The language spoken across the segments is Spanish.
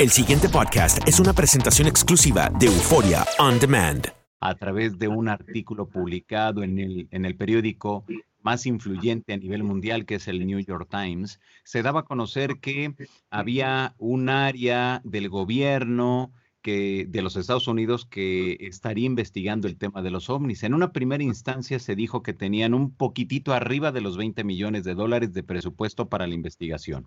El siguiente podcast es una presentación exclusiva de Euforia On Demand. A través de un artículo publicado en el, en el periódico más influyente a nivel mundial, que es el New York Times, se daba a conocer que había un área del gobierno que, de los Estados Unidos que estaría investigando el tema de los ovnis. En una primera instancia se dijo que tenían un poquitito arriba de los 20 millones de dólares de presupuesto para la investigación.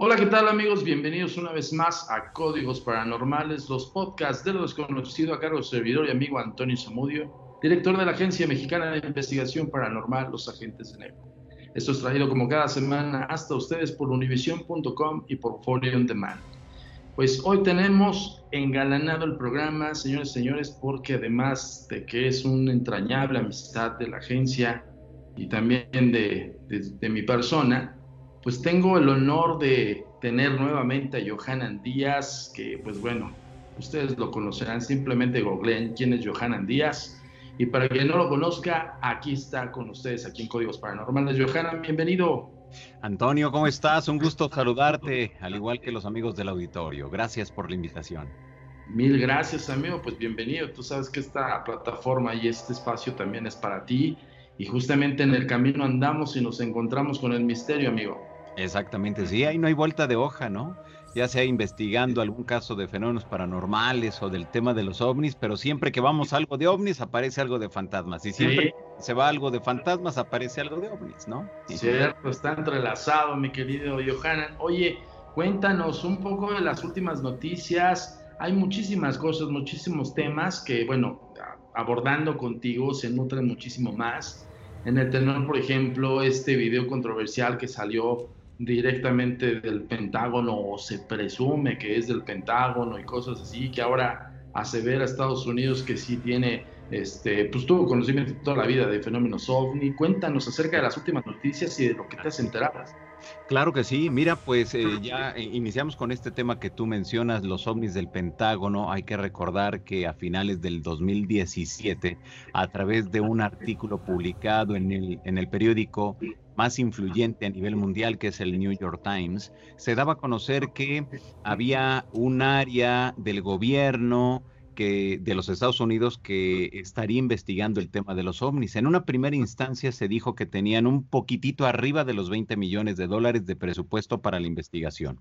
Hola, ¿qué tal amigos? Bienvenidos una vez más a Códigos Paranormales, los podcasts de lo desconocido a cargo del servidor y amigo Antonio Zamudio, director de la Agencia Mexicana de Investigación Paranormal, Los Agentes de Negro. Esto es traído como cada semana hasta ustedes por univision.com y por Folio on Demand. Pues hoy tenemos engalanado el programa, señores y señores, porque además de que es una entrañable amistad de la agencia y también de, de, de mi persona, pues tengo el honor de tener nuevamente a Johanan Díaz, que pues bueno, ustedes lo conocerán, simplemente googleen quién es Johanan Díaz. Y para quien no lo conozca, aquí está con ustedes, aquí en Códigos Paranormales. Johanan, bienvenido. Antonio, ¿cómo estás? Un gusto saludarte, al igual que los amigos del auditorio. Gracias por la invitación. Mil gracias, amigo. Pues bienvenido. Tú sabes que esta plataforma y este espacio también es para ti. Y justamente en el camino andamos y nos encontramos con el misterio, amigo. Exactamente, sí, ahí no hay vuelta de hoja, ¿no? Ya sea investigando algún caso de fenómenos paranormales o del tema de los ovnis, pero siempre que vamos a algo de ovnis aparece algo de fantasmas y siempre se va algo de fantasmas aparece algo de ovnis, ¿no? Cierto, está entrelazado, mi querido Johanan. Oye, cuéntanos un poco de las últimas noticias. Hay muchísimas cosas, muchísimos temas que, bueno, abordando contigo se nutren muchísimo más. En el tenor, por ejemplo, este video controversial que salió directamente del Pentágono o se presume que es del Pentágono y cosas así, que ahora asevera Estados Unidos que sí tiene, este, pues tuvo conocimiento toda la vida de fenómenos ovni. Cuéntanos acerca de las últimas noticias y de lo que te has enterado. Claro que sí, mira, pues eh, ya eh, iniciamos con este tema que tú mencionas, los ovnis del Pentágono. Hay que recordar que a finales del 2017, a través de un artículo publicado en el, en el periódico más influyente a nivel mundial, que es el New York Times, se daba a conocer que había un área del gobierno que, de los Estados Unidos que estaría investigando el tema de los ovnis. En una primera instancia se dijo que tenían un poquitito arriba de los 20 millones de dólares de presupuesto para la investigación.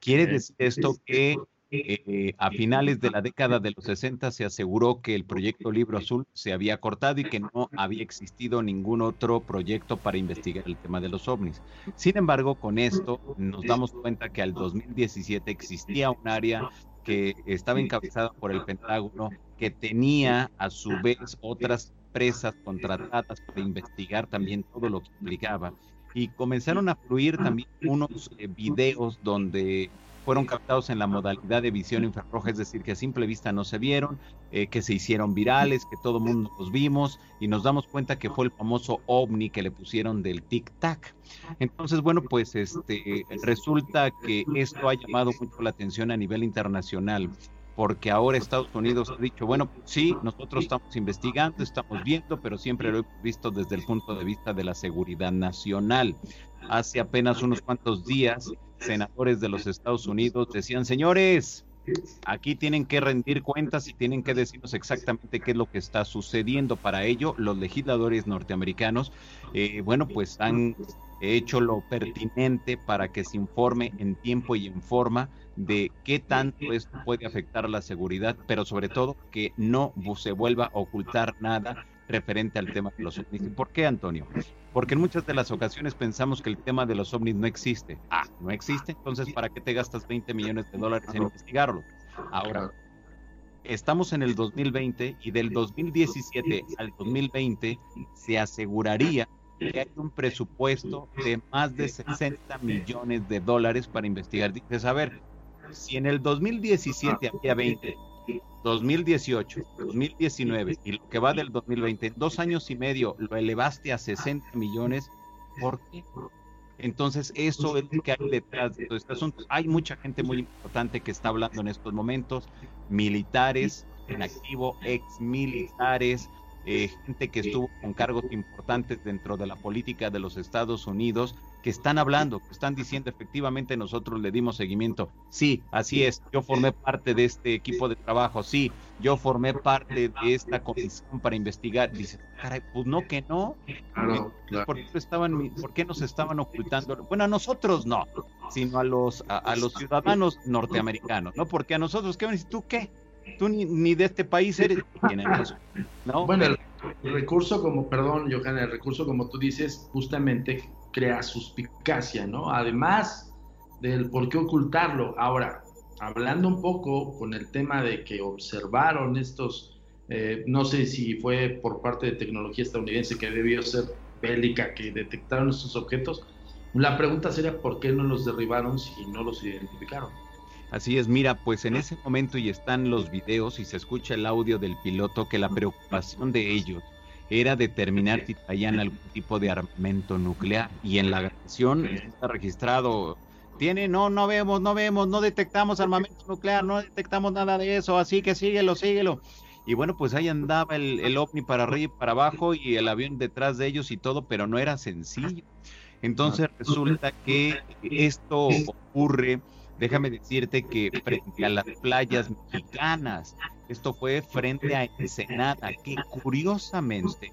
Quiere decir esto que eh, a finales de la década de los 60 se aseguró que el proyecto Libro Azul se había cortado y que no había existido ningún otro proyecto para investigar el tema de los ovnis. Sin embargo, con esto nos damos cuenta que al 2017 existía un área que estaba encabezada por el Pentágono, que tenía a su vez otras presas contratadas para investigar también todo lo que implicaba. Y comenzaron a fluir también unos eh, videos donde fueron captados en la modalidad de visión infrarroja, es decir, que a simple vista no se vieron, eh, que se hicieron virales, que todo el mundo los vimos y nos damos cuenta que fue el famoso ovni que le pusieron del tic-tac. Entonces, bueno, pues este resulta que esto ha llamado mucho la atención a nivel internacional porque ahora Estados Unidos ha dicho, bueno, sí, nosotros estamos investigando, estamos viendo, pero siempre lo hemos visto desde el punto de vista de la seguridad nacional. Hace apenas unos cuantos días senadores de los Estados Unidos decían, señores, aquí tienen que rendir cuentas y tienen que decirnos exactamente qué es lo que está sucediendo. Para ello, los legisladores norteamericanos, eh, bueno, pues han hecho lo pertinente para que se informe en tiempo y en forma de qué tanto esto puede afectar la seguridad, pero sobre todo que no se vuelva a ocultar nada referente al tema de los ovnis. ¿Por qué, Antonio? Porque en muchas de las ocasiones pensamos que el tema de los ovnis no existe. Ah, no existe, entonces ¿para qué te gastas 20 millones de dólares en investigarlo? Ahora, estamos en el 2020 y del 2017 al 2020 se aseguraría que hay un presupuesto de más de 60 millones de dólares para investigar. Dices, a ver, si en el 2017 había 20, 2018, 2019 y lo que va del 2020, en dos años y medio lo elevaste a 60 millones, ¿por qué? Entonces, eso es lo que hay detrás de todo este asunto. Hay mucha gente muy importante que está hablando en estos momentos, militares en activo, ex militares, eh, gente que estuvo con cargos importantes dentro de la política de los Estados Unidos, que están hablando, que están diciendo efectivamente nosotros le dimos seguimiento. Sí, así es, yo formé parte de este equipo de trabajo, sí, yo formé parte de esta comisión para investigar. Dice, caray, pues no que no. ¿Por, qué estaban, ¿Por qué nos estaban ocultando? Bueno, a nosotros no, sino a los, a, los ciudadanos norteamericanos, ¿no? Porque a nosotros, ¿qué van a decir? ¿Tú qué? tú ni, de este país eres. ¿no? Bueno, el, recurso como, perdón, Johanna, el recurso como tú dices, justamente crea suspicacia, ¿no? Además del por qué ocultarlo. Ahora, hablando un poco con el tema de que observaron estos, eh, no sé si fue por parte de tecnología estadounidense que debió ser bélica, que detectaron estos objetos, la pregunta sería por qué no los derribaron si no los identificaron. Así es, mira, pues en ese momento y están los videos y se escucha el audio del piloto que la preocupación de ellos era determinar si traían algún tipo de armamento nuclear y en la grabación está registrado tiene no no vemos no vemos no detectamos armamento nuclear no detectamos nada de eso así que síguelo síguelo y bueno pues ahí andaba el, el ovni para arriba y para abajo y el avión detrás de ellos y todo pero no era sencillo entonces resulta que esto ocurre déjame decirte que frente a las playas mexicanas, esto fue frente a Ensenada, que curiosamente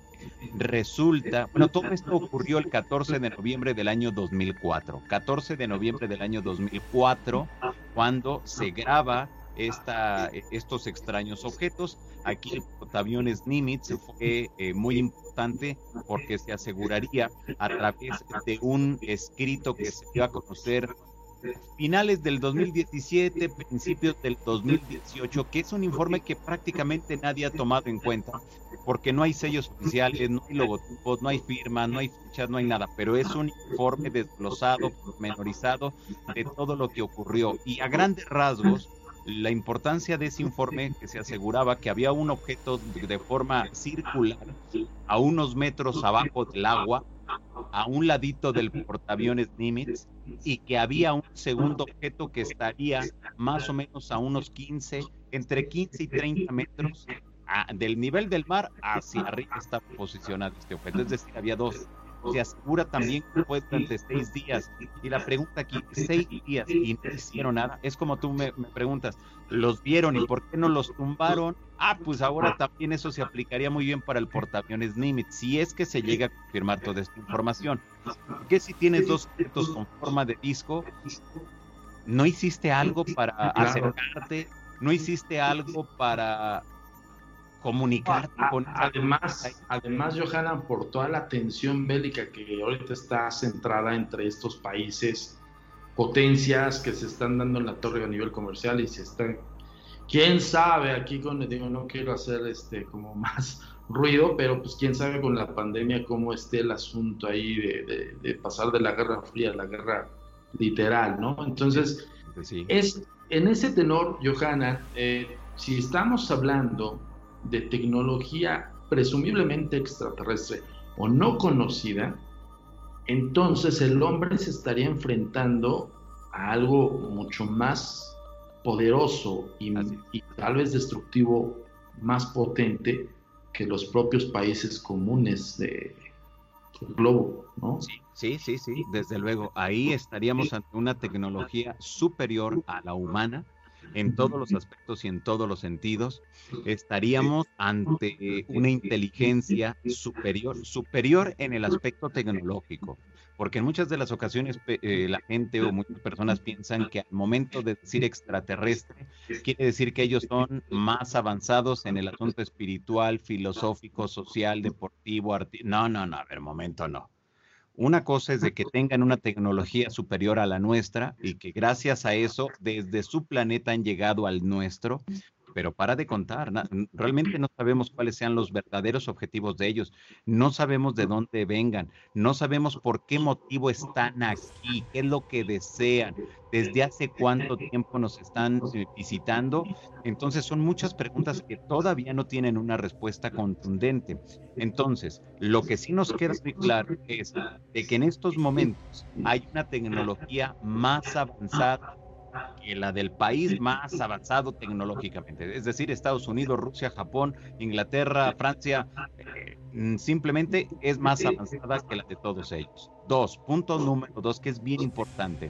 resulta, bueno, todo esto ocurrió el 14 de noviembre del año 2004, 14 de noviembre del año 2004, cuando se graba esta, estos extraños objetos. Aquí el portaaviones Nimitz fue eh, muy importante porque se aseguraría a través de un escrito que se dio a conocer finales del 2017, principios del 2018, que es un informe que prácticamente nadie ha tomado en cuenta, porque no hay sellos oficiales, no hay logotipos, no hay firmas, no hay fechas, no hay nada, pero es un informe desglosado, menorizado de todo lo que ocurrió. Y a grandes rasgos, la importancia de ese informe que se aseguraba que había un objeto de forma circular a unos metros abajo del agua, a un ladito del portaaviones Nimitz y que había un segundo objeto que estaría más o menos a unos 15, entre 15 y 30 metros del nivel del mar hacia arriba está posicionado este objeto. Es decir, había dos se asegura también que fue durante seis días. Y la pregunta aquí, seis días y no hicieron nada, es como tú me, preguntas, ¿los vieron y por qué no los tumbaron? Ah, pues ahora también eso se aplicaría muy bien para el portaaviones Nimitz, si es que se llega a confirmar toda esta información. Que si tienes dos objetos con forma de disco, ¿no hiciste algo para acercarte? ¿No hiciste algo para comunicar con además además Johanna por toda la tensión bélica que ahorita está centrada entre estos países potencias que se están dando en la torre a nivel comercial y se están quién sabe aquí con digo no quiero hacer este como más ruido pero pues quién sabe con la pandemia cómo esté el asunto ahí de, pasar de la guerra fría a la guerra literal no entonces es en ese tenor Johanna eh, si estamos hablando de tecnología presumiblemente extraterrestre o no conocida, entonces el hombre se estaría enfrentando a algo mucho más poderoso y, tal vez destructivo, más potente que los propios países comunes de, globo, ¿no? Sí, sí, sí, sí, desde luego. Ahí estaríamos ante una tecnología superior a la humana en todos los aspectos y en todos los sentidos. Estaríamos ante una inteligencia superior, superior en el aspecto tecnológico porque en muchas de las ocasiones eh, la gente o muchas personas piensan que al momento de decir extraterrestre quiere decir que ellos son más avanzados en el asunto espiritual, filosófico, social, deportivo, artístico. No, no, no, a ver, momento no. Una cosa es de que tengan una tecnología superior a la nuestra y que gracias a eso desde su planeta han llegado al nuestro, pero para de contar, realmente no sabemos cuáles sean los verdaderos objetivos de ellos, no sabemos de dónde vengan, no sabemos por qué motivo están aquí, qué es lo que desean, desde hace cuánto tiempo nos están visitando. Entonces son muchas preguntas que todavía no tienen una respuesta contundente. Entonces, lo que sí nos queda muy claro es de que en estos momentos hay una tecnología más avanzada la del país más avanzado tecnológicamente, es decir, Estados Unidos, Rusia, Japón, Inglaterra, Francia, eh, mm, simplemente es más avanzada que la de todos ellos. Dos, punto número dos, que es bien importante.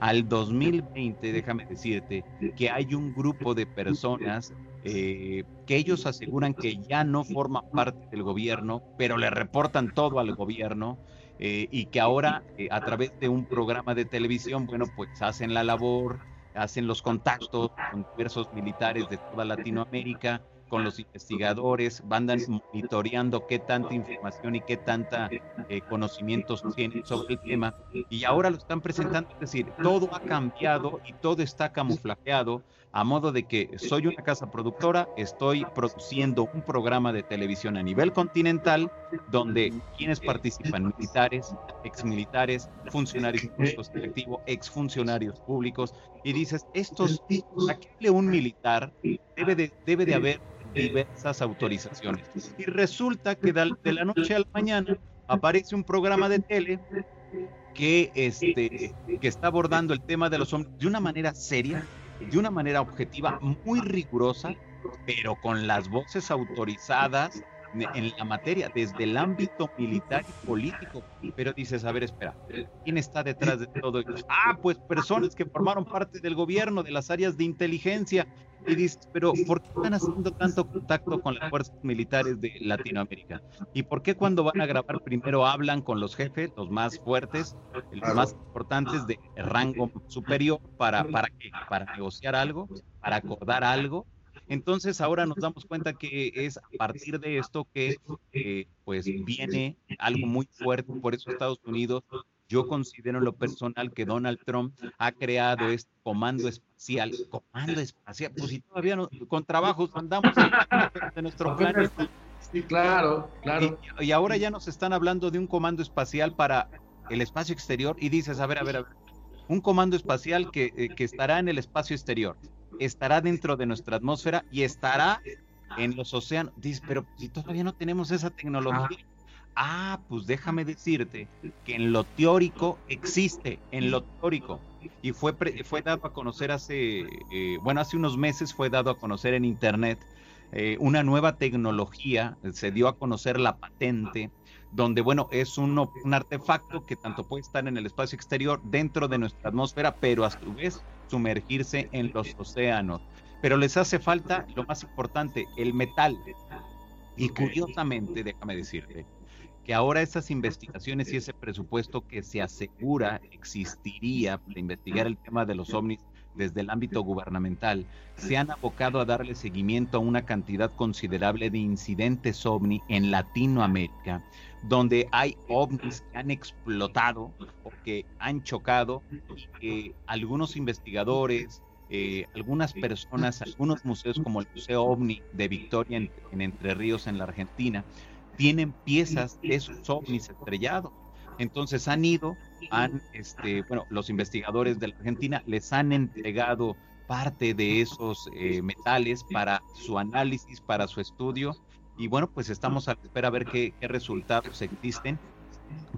Al 2020, déjame decirte que hay un grupo de personas eh, que ellos aseguran que ya no forman parte del gobierno, pero le reportan todo al gobierno eh, y que ahora eh, a través de un programa de televisión, bueno, pues hacen la labor, hacen los contactos con diversos militares de toda Latinoamérica, con los investigadores, van monitoreando qué tanta información y qué tanta eh, conocimientos tienen sobre el tema y ahora lo están presentando, es decir, todo ha cambiado y todo está camuflajeado a modo de que soy una casa productora, estoy produciendo un programa de televisión a nivel continental donde quienes participan, militares, exmilitares, funcionarios públicos ex exfuncionarios públicos, y dices, estos, aquí un militar debe de, debe de haber diversas autorizaciones. Y resulta que de la noche a la mañana aparece un programa de tele que, este, que está abordando el tema de los hombres de una manera seria, de una manera objetiva, muy rigurosa, pero con las voces autorizadas en la materia, desde el ámbito militar y político. Pero dices, a ver, espera, ¿quién está detrás de todo esto? Ah, pues personas que formaron parte del gobierno, de las áreas de inteligencia. Y dices, pero ¿por qué están haciendo tanto contacto con las fuerzas militares de Latinoamérica? ¿Y por qué cuando van a grabar primero hablan con los jefes, los más fuertes, los más importantes de rango superior, para, para, qué? para negociar algo, para acordar algo? Entonces ahora nos damos cuenta que es a partir de esto que eh, pues viene algo muy fuerte, por eso Estados Unidos, yo considero en lo personal que Donald Trump ha creado este comando espacial, comando espacial, pues si todavía no, con trabajos andamos de nuestro planeta. Sí, claro, claro. Y, ahora ya nos están hablando de un comando espacial para el espacio exterior y dices, a ver, a ver, a ver, un comando espacial que, eh, que estará en el espacio exterior estará dentro de nuestra atmósfera y estará en los océanos. Dice, pero si todavía no tenemos esa tecnología. Ah, pues déjame decirte que en lo teórico existe, en lo teórico. Y fue, fue dado a conocer hace, eh, bueno, hace unos meses fue dado a conocer en Internet eh, una nueva tecnología, se dio a conocer la patente, donde, bueno, es un, un artefacto que tanto puede estar en el espacio exterior, dentro de nuestra atmósfera, pero a su vez sumergirse en los océanos. Pero les hace falta lo más importante, el metal. Y curiosamente, déjame decirte, que ahora esas investigaciones y ese presupuesto que se asegura existiría para investigar el tema de los ovnis desde el ámbito gubernamental, se han abocado a darle seguimiento a una cantidad considerable de incidentes ovni en Latinoamérica, donde hay ovnis que han explotado o que han chocado y que algunos investigadores, eh, algunas personas, algunos museos como el Museo OVNI de Victoria en, Entre Ríos, en la Argentina, tienen piezas de esos ovnis estrellados. Entonces han ido, han, este, bueno, los investigadores de la Argentina les han entregado parte de esos eh, metales para su análisis, para su estudio, y bueno, pues estamos a espera a ver qué, resultados existen,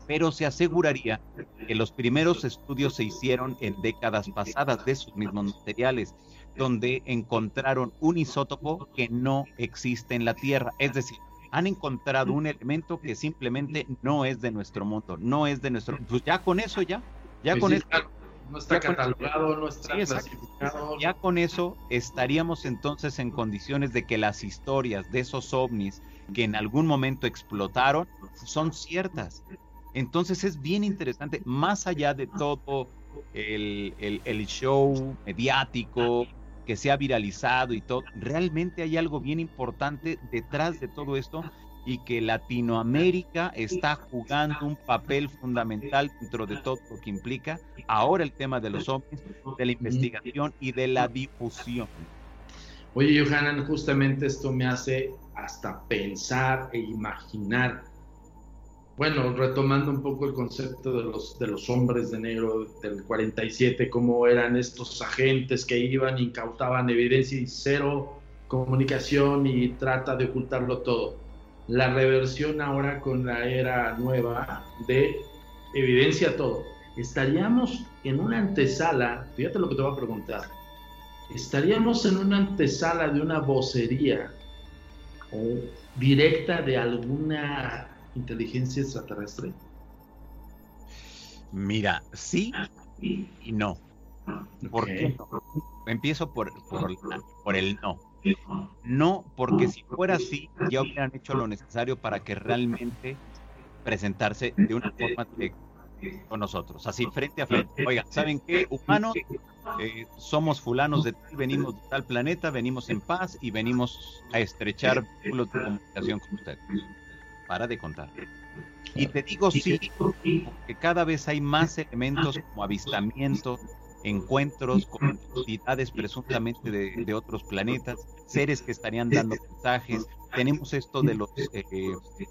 pero se aseguraría que los primeros estudios se hicieron en décadas pasadas de esos mismos materiales, donde encontraron un isótopo que no existe en la Tierra, es decir, han encontrado un elemento que simplemente no es de nuestro mundo, no es de nuestro. Pues ya con eso, ya, ya Pues con sí, eso. claro, no está catalogado, no está Sí, clasificado. Ya con eso estaríamos entonces en condiciones de que las historias de esos ovnis que en algún momento explotaron son ciertas. Entonces es bien interesante, más allá de todo el, el- el show mediático que se ha viralizado y todo, realmente hay algo bien importante detrás de todo esto y que Latinoamérica está jugando un papel fundamental dentro de todo lo que implica ahora el tema de los ovnis, de la investigación y de la difusión. Oye, Johanan, justamente esto me hace hasta pensar e imaginar. Bueno, retomando un poco el concepto de los, de los hombres de negro del 47, cómo eran estos agentes que iban, incautaban evidencia y cero comunicación y trata de ocultarlo todo. La reversión ahora con la era nueva de evidencia todo. Estaríamos en una antesala, fíjate lo que te voy a preguntar, estaríamos en una antesala de una vocería directa de alguna inteligencia extraterrestre. Mira, sí y no. ¿Por qué no? Empiezo por, por, por el no. No, porque si fuera así, ya hubieran hecho lo necesario para que realmente presentarse de una forma directa con nosotros, así frente a frente. Oigan, ¿saben qué? Humanos, eh, somos fulanos de tal, venimos de tal planeta, venimos en paz y venimos a estrechar vínculos de comunicación con ustedes. Para de contar. Y te digo sí, porque cada vez hay más elementos como avistamientos, encuentros con entidades presuntamente de, de otros planetas, seres que estarían dando mensajes. Tenemos esto de los, eh,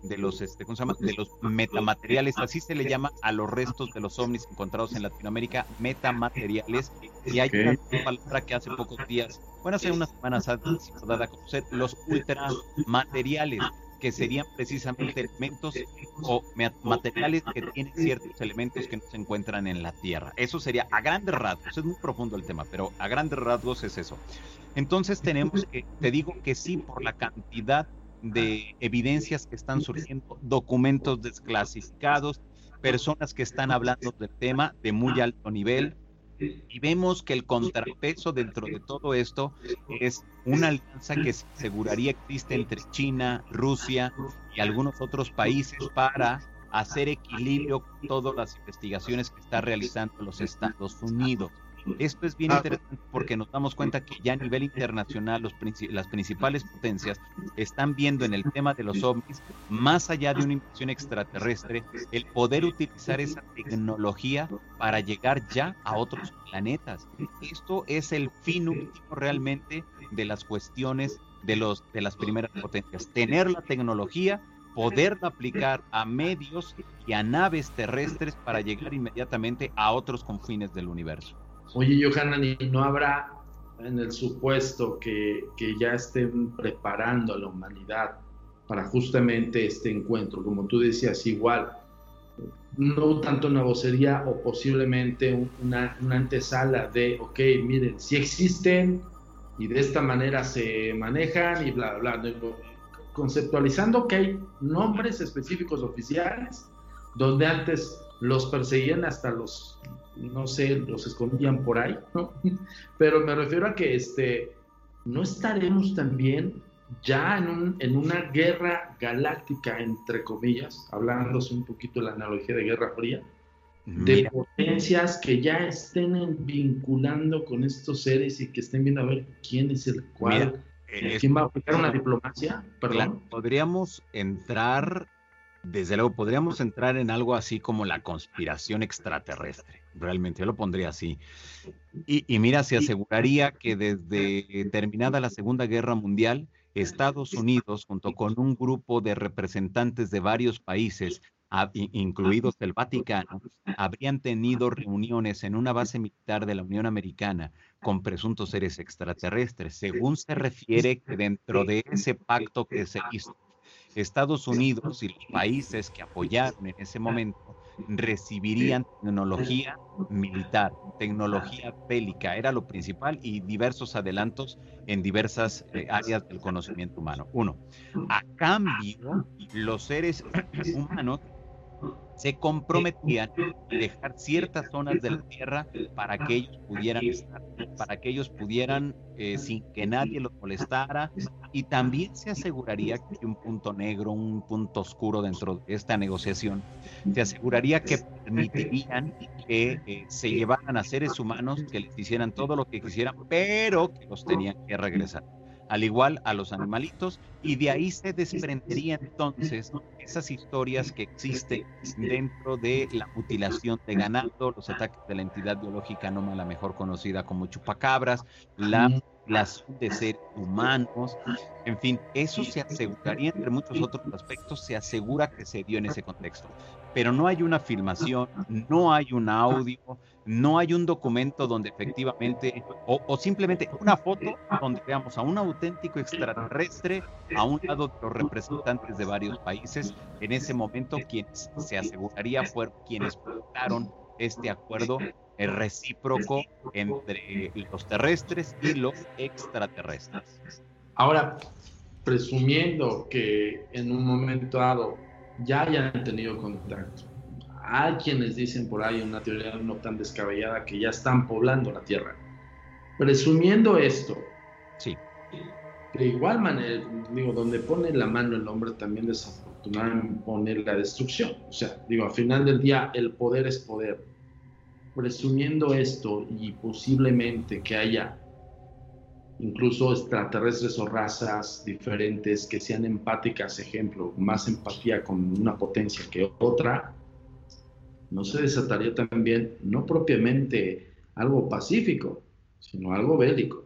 de los, este, ¿cómo se llama? De los metamateriales, así se le llama a los restos de los ovnis encontrados en Latinoamérica, metamateriales. Y hay una palabra que hace pocos días, bueno, hace unas semanas ha sido dada a conocer, los ultramateriales que serían precisamente elementos o ma- materiales que tienen ciertos elementos que no se encuentran en la Tierra. Eso sería a grandes rasgos, es muy profundo el tema, pero a grandes rasgos es eso. Entonces tenemos que, te digo que sí, por la cantidad de evidencias que están surgiendo, documentos desclasificados, personas que están hablando del tema de muy alto nivel, y vemos que el contrapeso dentro de todo esto es una alianza que se aseguraría existe entre China, Rusia y algunos otros países para hacer equilibrio con todas las investigaciones que está realizando los Estados Unidos. Esto es bien interesante porque nos damos cuenta que ya a nivel internacional los princi- las principales potencias están viendo en el tema de los ovnis, más allá de una invasión extraterrestre, el poder utilizar esa tecnología para llegar ya a otros planetas. Esto es el fin último realmente de las cuestiones de, los, de las primeras potencias. Tener la tecnología, poderla aplicar a medios y a naves terrestres para llegar inmediatamente a otros confines del universo. Oye, Johanan, ¿y no habrá en el supuesto que, que ya estén preparando a la humanidad para justamente este encuentro? Como tú decías, igual, no tanto una vocería o posiblemente un- una, una antesala de, ok, miren, si existen y de esta manera se manejan y bla, bla, bla, conceptualizando que hay nombres específicos oficiales donde antes los perseguían hasta los, no sé, los escondían por ahí, ¿no? Pero me refiero a que este, no estaremos también ya en, un, en una guerra galáctica, entre comillas, hablándose un poquito de la analogía de Guerra Fría, de Mira, potencias que ya estén vinculando con estos seres y que estén viendo a ver quién es el cual, Mira, eh, quién va a aplicar una diplomacia, Claro, perdón. podríamos entrar, desde luego, podríamos entrar en algo así como la conspiración extraterrestre. Realmente, yo lo pondría así. Y, y mira, se aseguraría que desde terminada la Segunda Guerra Mundial, Estados Unidos, junto con un grupo de representantes de varios países, incluidos el Vaticano, habrían tenido reuniones en una base militar de la Unión Americana con presuntos seres extraterrestres. Según se refiere que dentro de ese pacto que se hizo, Estados Unidos y los países que apoyaron en ese momento recibirían tecnología militar, tecnología bélica, era lo principal y diversos adelantos en diversas eh, áreas del conocimiento humano. Uno, a cambio, los seres humanos se comprometían a dejar ciertas zonas de la tierra para que ellos pudieran estar, para que ellos pudieran eh, sin que nadie los molestara. Y también se aseguraría que un punto negro, un punto oscuro dentro de esta negociación, se aseguraría que permitirían que eh, se llevaran a seres humanos que les hicieran todo lo que quisieran, pero que los tenían que regresar al igual a los animalitos, y de ahí se desprenderían entonces esas historias que existen dentro de la mutilación de ganado, los ataques de la entidad biológica anómala mejor conocida como chupacabras, la mutilación de seres humanos, en fin, eso se aseguraría, entre muchos otros aspectos, se asegura que se dio en ese contexto. Pero no hay una filmación, no hay un audio, no hay un documento donde efectivamente, o, simplemente una foto donde veamos a un auténtico extraterrestre a un lado de los representantes de varios países. En ese momento, quienes se aseguraría fueron quienes votaron este acuerdo recíproco entre los terrestres y los extraterrestres. Ahora, presumiendo que en un momento dado ya hayan tenido contacto hay quienes dicen por ahí una teoría no tan descabellada que ya están poblando la Tierra. Presumiendo esto, sí. de igual manera, digo, donde pone la mano el hombre también desafortunadamente pone la destrucción. O sea, digo, al final del día el poder es poder. Presumiendo esto y posiblemente que haya incluso extraterrestres o razas diferentes que sean empáticas, ejemplo, más empatía con una potencia que otra, no se desataría también, no propiamente algo pacífico, sino algo bélico.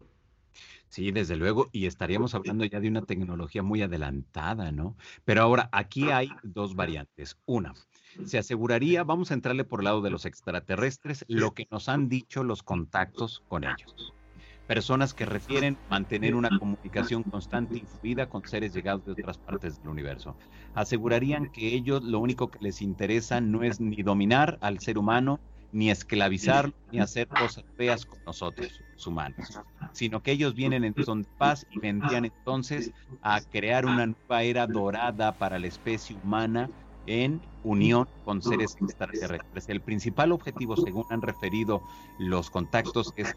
Sí, desde luego, y estaríamos hablando ya de una tecnología muy adelantada, ¿no? Pero ahora, aquí hay dos variantes. Una, se aseguraría, vamos a entrarle por el lado de los extraterrestres, lo que nos han dicho los contactos con ellos personas que refieren mantener una comunicación constante y fluida con seres llegados de otras partes del universo. Asegurarían que ellos lo único que les interesa no es ni dominar al ser humano, ni esclavizar, ni hacer cosas feas con nosotros, los humanos, sino que ellos vienen en son de paz y vendrían entonces a crear una nueva era dorada para la especie humana en unión con seres extraterrestres. El principal objetivo, según han referido los contactos, es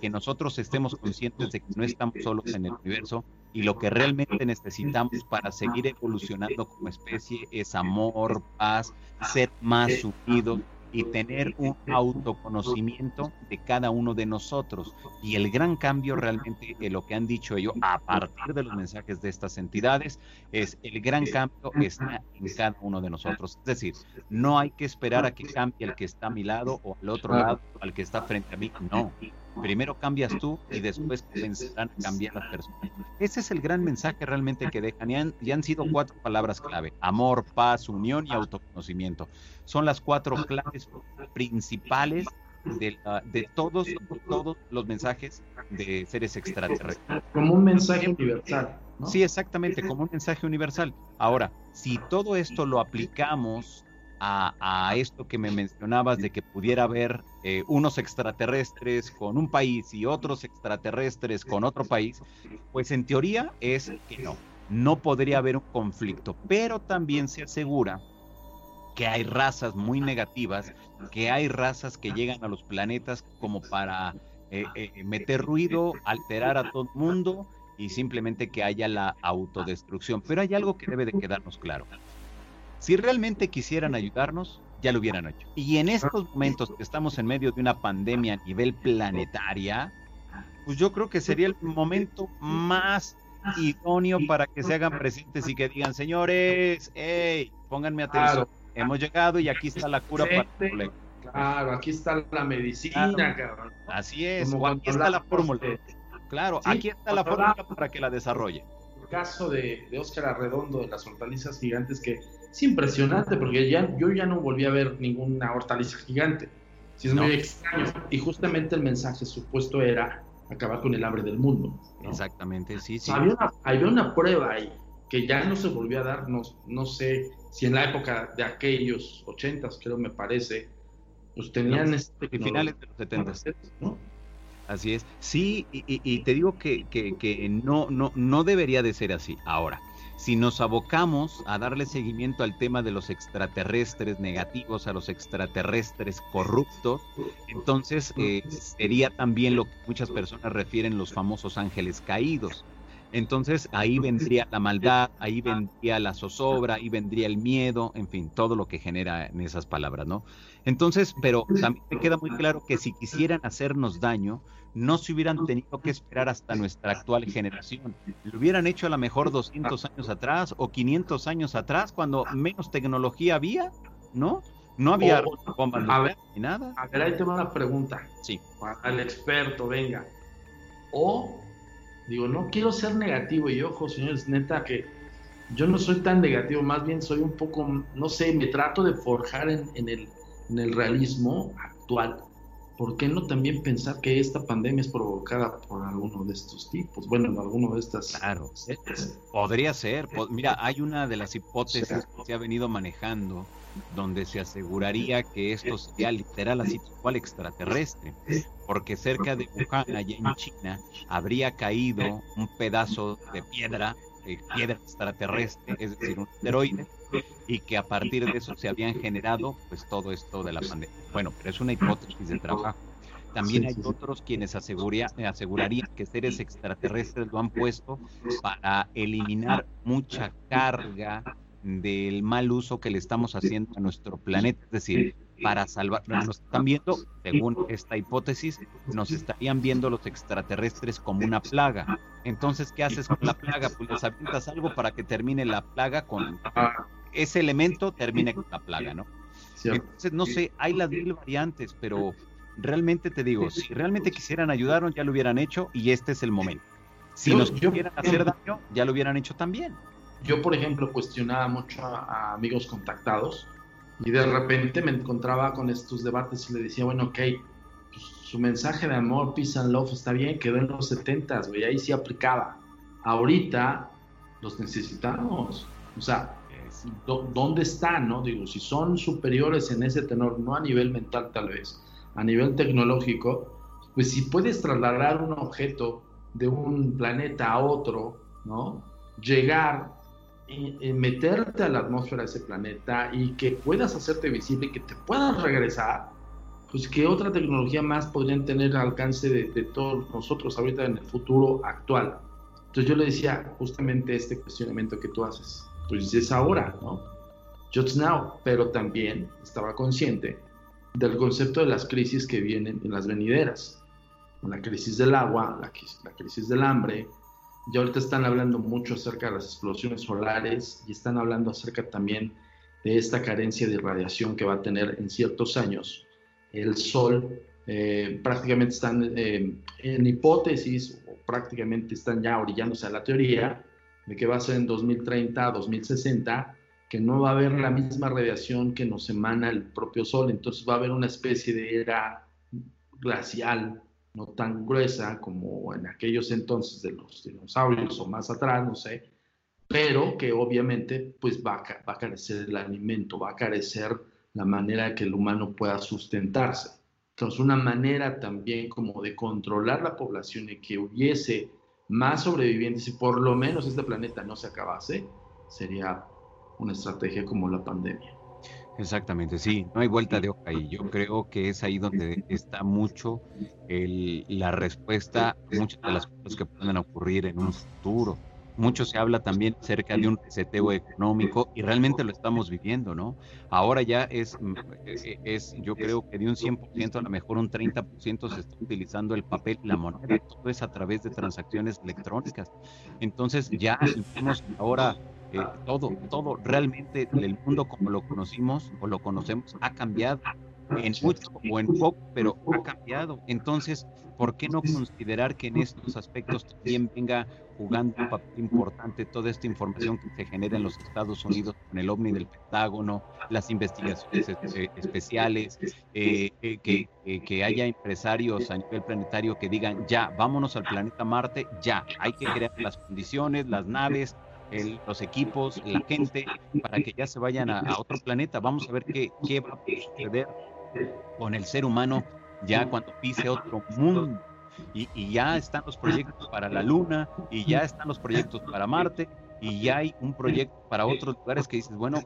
que nosotros estemos conscientes de que no estamos solos en el universo y lo que realmente necesitamos para seguir evolucionando como especie es amor, paz, ser más unidos y tener un autoconocimiento de cada uno de nosotros. Y el gran cambio realmente, en lo que han dicho ellos a partir de los mensajes de estas entidades, es el gran cambio está en cada uno de nosotros. Es decir, no hay que esperar a que cambie el que está a mi lado o al otro lado, al que está frente a mí. No, Primero cambias tú y después comenzarán a cambiar las personas. Ese es el gran mensaje realmente que dejan. Y han, han sido cuatro palabras clave. Amor, paz, unión y autoconocimiento. Son las cuatro claves principales de, de, todos, todos los mensajes de seres extraterrestres. Como un mensaje universal. Sí, exactamente, como un mensaje universal. Ahora, si todo esto lo aplicamos a, esto que me mencionabas de que pudiera haber eh, unos extraterrestres con un país y otros extraterrestres con otro país, pues en teoría es que no, no podría haber un conflicto, pero también se asegura que hay razas muy negativas, que hay razas que llegan a los planetas como para eh, eh, meter ruido, alterar a todo el mundo y simplemente que haya la autodestrucción. Pero hay algo que debe de quedarnos claro. Si realmente quisieran ayudarnos, ya lo hubieran hecho. Y en estos momentos que estamos en medio de una pandemia a nivel planetaria, pues yo creo que sería el momento más idóneo para que se hagan presentes y que digan, señores, hey, pónganme atención, hemos llegado y aquí está la cura para el problema. Claro, aquí está la medicina, cabrón. Así es, o aquí está la fórmula. Claro, aquí está la fórmula para que la desarrolle. El caso de, de Óscar Arredondo de las hortalizas gigantes que es impresionante porque ya, yo ya no volví a ver ninguna hortaliza gigante. Sí, es muy extraño. Y justamente el mensaje supuesto era acabar con el hambre del mundo. Exactamente, sí, sí. Había una, había una prueba ahí. que ya no se volvió a dar, no, no sé si en la época de aquellos ochentas, creo me parece, pues tenían este... Finales de los setentas, ¿no? Así es. Sí, y, te digo que, que, no, no, no debería de ser así. Ahora, si nos abocamos a darle seguimiento al tema de los extraterrestres negativos, a los extraterrestres corruptos, entonces eh, sería también lo que muchas personas refieren los famosos ángeles caídos. Entonces ahí vendría la maldad, ahí vendría la zozobra, ahí vendría el miedo, en fin, todo lo que genera en esas palabras, ¿no? Entonces, pero también me queda muy claro que si quisieran hacernos daño, no se hubieran tenido que esperar hasta nuestra actual generación. Lo hubieran hecho a lo mejor 200 años atrás o 500 años atrás, cuando menos tecnología había, ¿no? No había bombas ni nada. A ver, ahí tengo una pregunta. Sí. Al experto, venga. O, digo, no quiero ser negativo y ojo, señores, neta, que yo no soy tan negativo, más bien soy un poco, no sé, me trato de forjar en, en el, en el realismo actual ¿por qué no también pensar que esta pandemia es provocada por alguno de estos tipos? Bueno, en alguno de estas. Claro, podría ser. Mira, hay una de las hipótesis que se ha venido manejando donde se aseguraría que esto sea literal así cual extraterrestre, porque cerca de Wuhan, allá en China, habría caído un pedazo de piedra, de piedra extraterrestre, es decir, un asteroide, y que a partir de eso se habían generado pues todo esto de la pandemia. Bueno, pero es una hipótesis de trabajo. También hay otros quienes asegurarían que seres extraterrestres lo han puesto para eliminar mucha carga del mal uso que le estamos haciendo a nuestro planeta, es decir, para salvar, nos están viendo, según esta hipótesis, nos estarían viendo los extraterrestres como una plaga. Entonces, ¿qué haces con la plaga? Pues les avientas algo para que termine la plaga con ese elemento termine con la plaga, ¿no? Entonces, no sé, hay las mil variantes, pero realmente te digo, si realmente quisieran ayudarnos, ya lo hubieran hecho y este es el momento. Si nos quisieran hacer daño, ya lo hubieran hecho también. Yo, por ejemplo, cuestionaba mucho a, amigos contactados y de repente me encontraba con estos debates y le decía, bueno, ok, pues, su mensaje de amor, peace and love está bien, quedó en los 70 güey, ahí sí aplicaba. Ahorita los necesitamos. O sea, dónde están, ¿no? Digo, si son superiores en ese tenor, no a nivel mental tal vez, a nivel tecnológico, pues si puedes trasladar un objeto de un planeta a otro, ¿no? Llegar y, meterte a la atmósfera de ese planeta y que puedas hacerte visible y que te puedas regresar, pues que otra tecnología más podrían tener alcance de, de todos nosotros ahorita en el futuro actual. Entonces yo le decía justamente este cuestionamiento que tú haces pues es ahora, ¿no? Just now, pero también estaba consciente del concepto de las crisis que vienen en las venideras. La crisis del agua, la, la crisis del hambre, y ahorita están hablando mucho acerca de las explosiones solares y están hablando acerca también de esta carencia de radiación que va a tener en ciertos años el Sol. Eh, prácticamente están eh, en hipótesis o prácticamente están ya orillándose a la teoría de que va a ser en 2030, 2060, que no va a haber la misma radiación que nos emana el propio Sol, entonces va a haber una especie de era glacial, no tan gruesa como en aquellos entonces de los dinosaurios o más atrás, no sé, pero que obviamente pues va a, va a carecer el alimento, va a carecer la manera que el humano pueda sustentarse. Entonces, una manera también como de controlar la población y que hubiese más sobrevivientes y por lo menos este planeta no se acabase, sería una estrategia como la pandemia. Exactamente, sí, no hay vuelta de hoja y yo creo que es ahí donde está mucho la respuesta a muchas de las cosas que pueden ocurrir en un futuro mucho se habla también acerca de un reseteo económico y realmente lo estamos viviendo, ¿no? Ahora ya es, mm, e, es yo creo que de un 100% a lo mejor un 30% se está utilizando el papel y la moneda, todo es a través de transacciones electrónicas. Entonces ya tenemos ahora eh, todo, todo realmente el mundo como lo conocimos o lo conocemos ha cambiado en mucho o en poco, pero ha cambiado. Entonces, ¿por qué no considerar que en estos aspectos también venga jugando un papel importante toda esta información que se genera en los Estados Unidos con el OVNI del Pentágono, las investigaciones este, especiales, eh, eh, que, que haya empresarios a nivel planetario que digan, ya, vámonos al planeta Marte, ya, hay que crear las condiciones, las naves, los equipos, la gente, para que ya se vayan a, otro planeta. Vamos a ver qué, qué va a suceder con el ser humano ya cuando pise otro mundo. Y, y, ya están los proyectos para la Luna, y ya están los proyectos para Marte, y ya hay un proyecto para otros lugares que dices, bueno,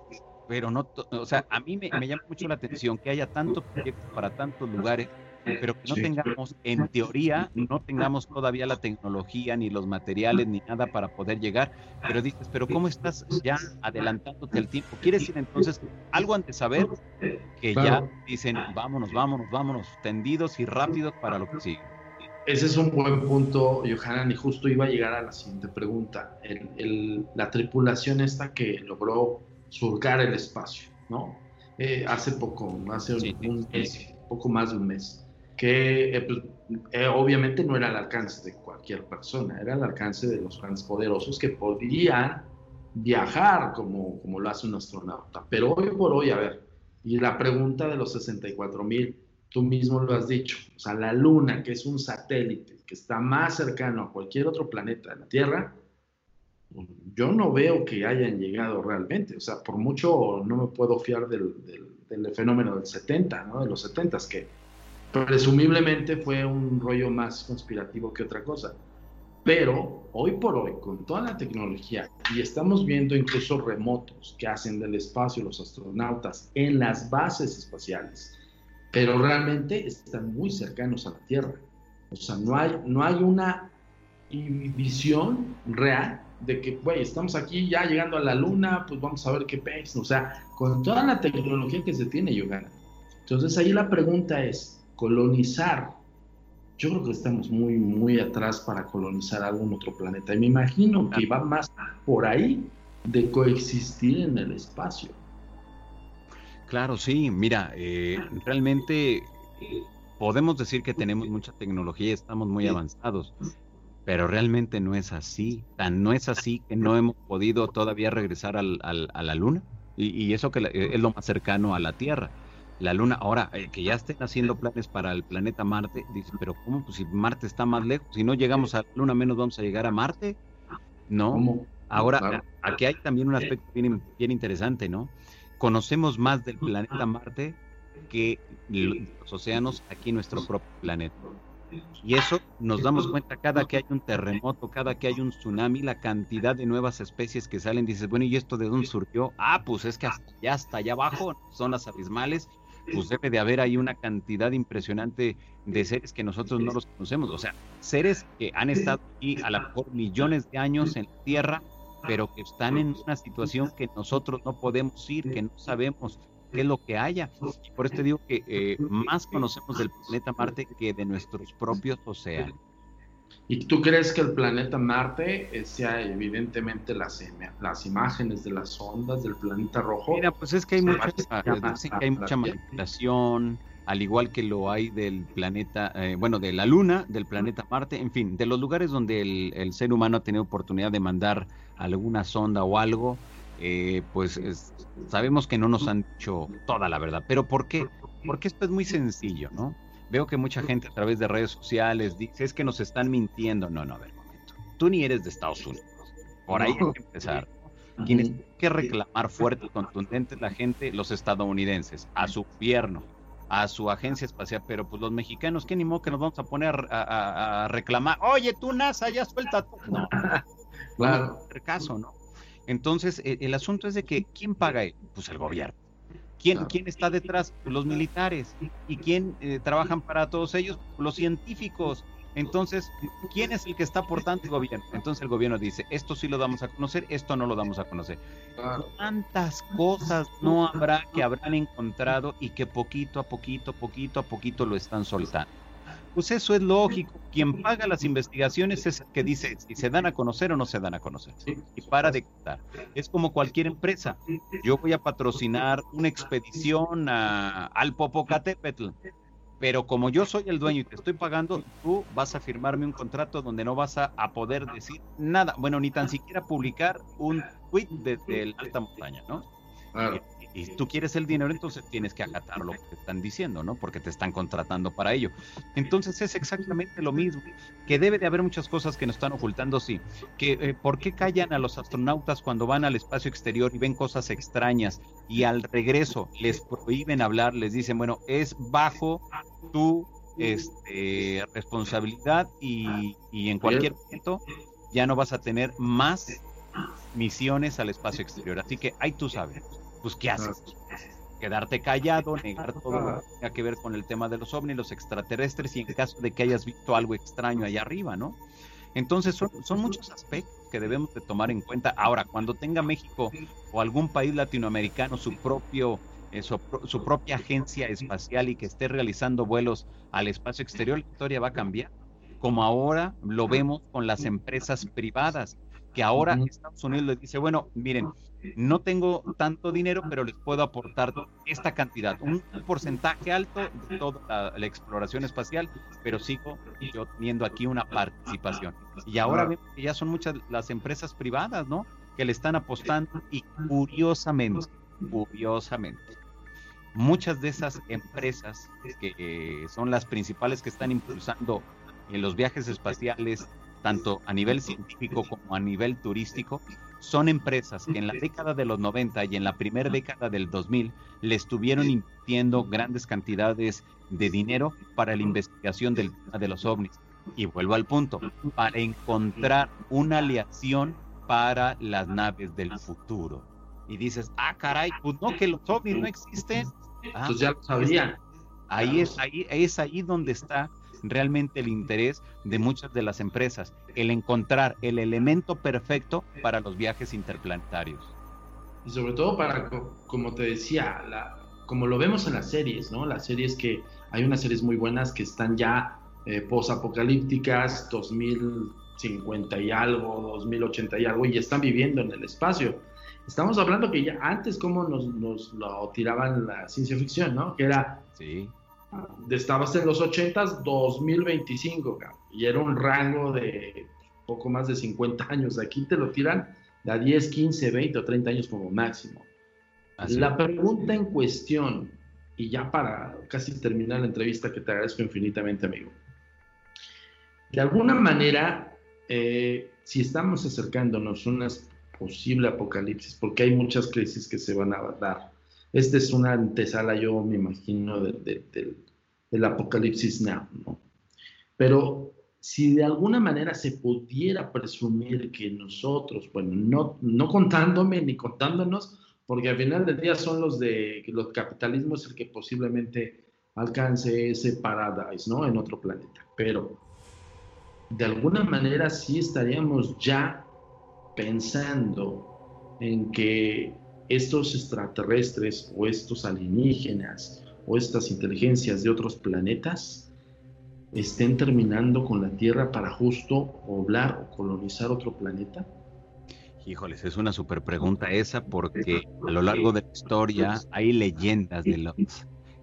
pero no, o sea, a mí me, me llama mucho la atención que haya tantos proyectos para tantos lugares pero que no tengamos, en teoría, no tengamos todavía la tecnología, ni los materiales, ni nada para poder llegar. Pero dices, pero ¿cómo estás ya adelantándote el tiempo? ¿Quieres decir entonces algo antes de saber que ya dicen, vámonos, vámonos, vámonos, tendidos y rápidos para lo que sigue? Ese es un buen punto, Johanan, y justo iba a llegar a la siguiente pregunta. El, la tripulación esta que logró surcar el espacio, ¿no? Eh, hace poco, hace un mes, poco más de un mes que eh, pues, eh, obviamente no era al alcance de cualquier persona, era al alcance de los grandes poderosos que podrían viajar como, como lo hace un astronauta. Pero hoy por hoy, a ver, y la pregunta de los 64 mil, tú mismo lo has dicho, o sea, la Luna, que es un satélite que está más cercano a cualquier otro planeta de la Tierra, yo no veo que hayan llegado realmente. O sea, por mucho no me puedo fiar del, del, del fenómeno del 70, ¿no? De los 70, que presumiblemente fue un rollo más conspirativo que otra cosa. Pero hoy por hoy, con toda la tecnología, y estamos viendo incluso remotos que hacen del espacio los astronautas en las bases espaciales, pero realmente están muy cercanos a la Tierra. O sea, no hay, no hay una visión real de que, güey, estamos aquí ya llegando a la Luna, pues vamos a ver qué pasa. O sea, con toda la tecnología que se tiene, Yogana. Entonces ahí la pregunta es, colonizar. Yo creo que estamos muy, muy atrás para colonizar algún otro planeta. Y me imagino que va más por ahí de coexistir en el espacio. Claro, sí. Mira, eh, realmente podemos decir que tenemos mucha tecnología y estamos muy avanzados, pero realmente no es así. Tan no es así que no hemos podido todavía regresar al, a la Luna. Y, y eso que es lo más cercano a la Tierra la Luna. Ahora, eh, que ya estén haciendo planes para el planeta Marte, dicen, pero ¿cómo? Pues si Marte está más lejos, si no llegamos a la Luna, menos vamos a llegar a Marte. No. Ahora, aquí hay también un aspecto bien, bien interesante, ¿no? Conocemos más del planeta Marte que los océanos aquí en nuestro propio planeta. Y eso nos damos cuenta cada que hay un terremoto, cada que hay un tsunami, la cantidad de nuevas especies que salen. Dices, bueno, ¿y esto de dónde surgió? Ah, pues es que hasta allá, hasta allá abajo, zonas abismales, pues debe de haber ahí una cantidad impresionante de seres que nosotros no los conocemos. O sea, seres que han estado aquí a lo mejor millones de años en la Tierra, pero que están en una situación que nosotros no podemos ir, que no sabemos qué es lo que haya. Y por eso te digo que eh, más conocemos del planeta Marte que de nuestros propios océanos. ¿Y tú crees que el planeta Marte eh, sea evidentemente las, las imágenes de las ondas del planeta rojo? Mira, pues es que hay mucha, que hay mucha manipulación, al igual que lo hay del planeta, eh, bueno, de la Luna, del planeta Marte, en fin, de los lugares donde el, ser humano ha tenido oportunidad de mandar alguna sonda o algo, eh, pues sabemos que no nos han dicho toda la verdad. ¿Pero por qué? Porque esto es muy sencillo, ¿no? Veo que mucha gente a través de redes sociales dice, es que nos están mintiendo. No, no, a ver, momento. Tú ni eres de Estados Unidos. Por ahí hay que empezar. Quienes que reclamar fuerte y contundente la gente, los estadounidenses, a su gobierno, a su agencia espacial, pero pues los mexicanos, ¿qué ni modo que nos vamos a poner a, reclamar? Oye, tú NASA, ya suelta. No, claro. No caso, ¿no? Entonces, el, el asunto es de que, ¿quién paga? Pues el gobierno. ¿Quién, ¿Quién, está detrás? Los militares. ¿Y quién eh, trabajan para todos ellos? Los científicos. Entonces, ¿quién es el que está aportando el gobierno? Entonces el gobierno dice, esto sí lo damos a conocer, esto no lo damos a conocer. ¿Cuántas cosas no habrá que habrán encontrado y que poquito a poquito, poquito a poquito lo están soltando? Pues eso es lógico. Quien paga las investigaciones es el que dice si se dan a conocer o no se dan a conocer. Y para de contar. Es como cualquier empresa. Yo voy a patrocinar una expedición al Popocatépetl. Pero como yo soy el dueño y te estoy pagando, tú vas a firmarme un contrato donde no vas a, poder decir nada. Bueno, ni tan siquiera publicar un tweet desde la alta montaña, ¿no? Y, tú quieres el dinero, entonces tienes que acatar lo que te están diciendo, ¿no? Porque te están contratando para ello. Entonces es exactamente lo mismo, que debe de haber muchas cosas que nos están ocultando, sí. Que, eh, ¿Por qué callan a los astronautas cuando van al espacio exterior y ven cosas extrañas y al regreso les prohíben hablar, les dicen, bueno, es bajo tu este, responsabilidad y, y en cualquier momento ya no vas a tener más misiones al espacio exterior. Así que ahí tú sabes, pues ¿qué haces? Quedarte callado, negar todo lo que tenga que ver con el tema de los ovnis, los extraterrestres y en caso de que hayas visto algo extraño allá arriba, ¿no? Entonces son, son muchos aspectos que debemos de tomar en cuenta. Ahora, cuando tenga México o algún país latinoamericano su propio eh, su, su, propia agencia espacial y que esté realizando vuelos al espacio exterior, la historia va a cambiar. Como ahora lo vemos con las empresas privadas que ahora Estados Unidos les dice, bueno, miren, no tengo tanto dinero, pero les puedo aportar esta cantidad, un porcentaje alto de toda la, exploración espacial, pero sigo yo teniendo aquí una participación. Y ahora vemos que ya son muchas las empresas privadas, ¿no? Que le están apostando y curiosamente, curiosamente, muchas de esas empresas que eh, son las principales que están impulsando en los viajes espaciales tanto a nivel científico como a nivel turístico, son empresas que en la década de los 90 y en la primera década del 2000 le estuvieron invirtiendo grandes cantidades de dinero para la investigación del tema de los ovnis. Y vuelvo al punto, para encontrar una aleación para las naves del futuro. Y dices, ah, caray, pues no, que los ovnis no existen. Ah, pues ya lo sabían. Ahí es, ahí es ahí donde está realmente el interés de muchas de las empresas, el encontrar el elemento perfecto para los viajes interplanetarios. Y sobre todo para, como te decía, la, como lo vemos en las series, ¿no? Las series que hay unas series muy buenas que están ya eh, posapocalípticas, 2050 y algo, 2080 y algo, y están viviendo en el espacio. Estamos hablando que ya antes, como nos, nos lo tiraban la ciencia ficción, ¿no? Que era sí estabas en los 80s, 2025, y era un rango de poco más de 50 años. Aquí te lo tiran de a 10, 15, 20 o 30 años como máximo. la pregunta en cuestión, y ya para casi terminar la entrevista, que te agradezco infinitamente, amigo. De alguna manera, eh, si estamos acercándonos a una posible apocalipsis, porque hay muchas crisis que se van a dar, esta es una antesala, yo me imagino, del apocalipsis now, ¿no? Pero si de alguna manera se pudiera presumir que nosotros, bueno, no, no contándome ni contándonos, porque al final del día son los de los capitalismos el que posiblemente alcance ese paradise, ¿no? En otro planeta. Pero de alguna manera sí estaríamos ya pensando en que estos extraterrestres o estos alienígenas o estas inteligencias de otros planetas estén terminando con la Tierra para justo poblar o colonizar otro planeta? Híjoles, es una super pregunta esa porque a lo largo de la historia hay leyendas de los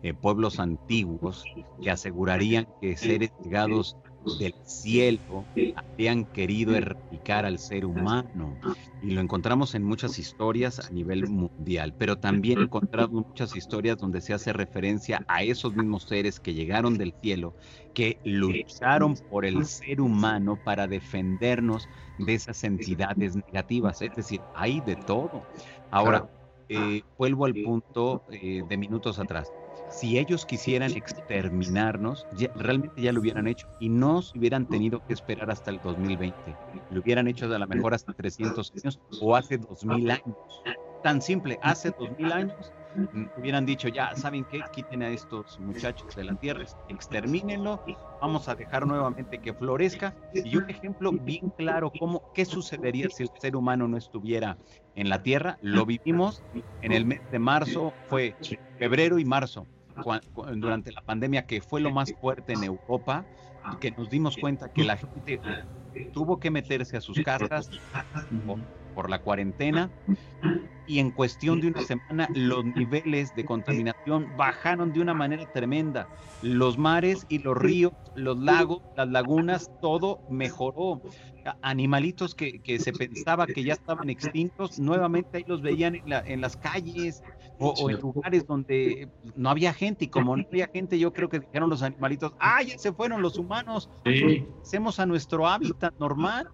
eh, pueblos antiguos que asegurarían que seres llegados del cielo habían querido erradicar al ser humano. Y lo encontramos en muchas historias a nivel mundial, pero también encontramos muchas historias donde se hace referencia a esos mismos seres que llegaron del cielo, que lucharon por el ser humano para defendernos de esas entidades negativas. Es decir, hay de todo. Ahora, eh, vuelvo al punto eh, de minutos atrás si ellos quisieran exterminarnos, realmente ya lo hubieran hecho y no se hubieran tenido que esperar hasta el 2020. Lo hubieran hecho a lo mejor hasta 300 años o hace 2000 años. Tan simple, hace 2000 años mm, hubieran dicho, ya, ¿saben qué? Quiten a estos muchachos de la tierra, extermínenlo, vamos a dejar nuevamente que florezca. Y un ejemplo bien claro, cómo, ¿qué sucedería si el ser humano no estuviera en la tierra? Lo vivimos en el mes de marzo, fue febrero y marzo durante la pandemia, que fue lo más fuerte en Europa, que nos dimos cuenta que la gente tuvo que meterse a sus casas por, la cuarentena y en cuestión de una semana los niveles de contaminación bajaron de una manera tremenda. Los mares y los ríos, los lagos, las lagunas, todo mejoró. Animalitos que, se pensaba que ya estaban extintos, nuevamente ahí los veían en, en las calles, o, en lugares donde no había gente, y como no había gente, yo creo que dijeron los animalitos, ah, ya se fueron los humanos, hacemos a nuestro hábitat normal,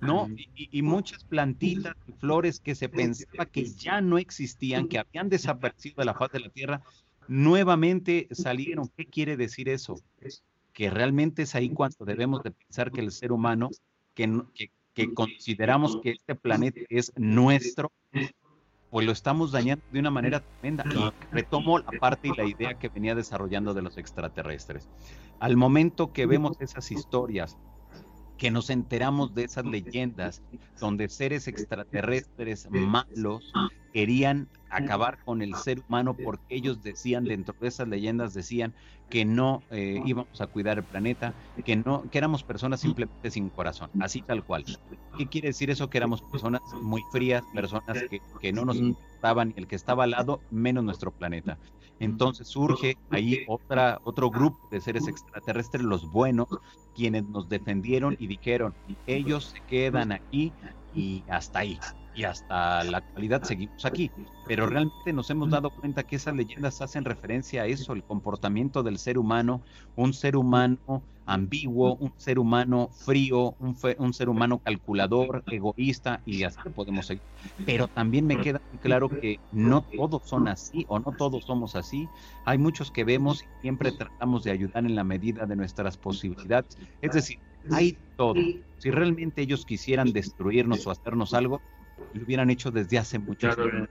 ¿no? Y, muchas plantitas y flores que se pensaba que ya no existían, que habían desaparecido de la faz de la tierra, nuevamente salieron. ¿Qué quiere decir eso? Que realmente es ahí cuando debemos de pensar que el ser humano, que, que consideramos que este planeta es nuestro, pues lo estamos dañando de una manera tremenda. Y retomo la parte y la idea que venía desarrollando de los extraterrestres. Al momento que vemos esas historias, que nos enteramos de esas leyendas donde seres extraterrestres malos querían acabar con el ser humano porque ellos decían dentro de esas leyendas decían que no eh, íbamos a cuidar el planeta, que no que éramos personas simplemente sin corazón, así tal cual. ¿Qué quiere decir eso? Que éramos personas muy frías, personas que, que no nos importaban ni el que estaba al lado, menos nuestro planeta. Entonces surge ahí otra, otro grupo de seres extraterrestres, los buenos, quienes nos defendieron y dijeron, ellos se quedan aquí y hasta ahí y hasta la actualidad seguimos aquí. Pero realmente nos hemos dado cuenta que esas leyendas hacen referencia a eso, el comportamiento del ser humano, un ser humano ambiguo, un ser humano frío, un, un ser humano calculador, egoísta y así podemos seguir. Pero también me queda claro que no todos son así o no todos somos así. Hay muchos que vemos y siempre tratamos de ayudar en la medida de nuestras posibilidades. Es decir, hay todo. Si realmente ellos quisieran destruirnos o hacernos algo, lo hubieran hecho desde hace mucho tiempo.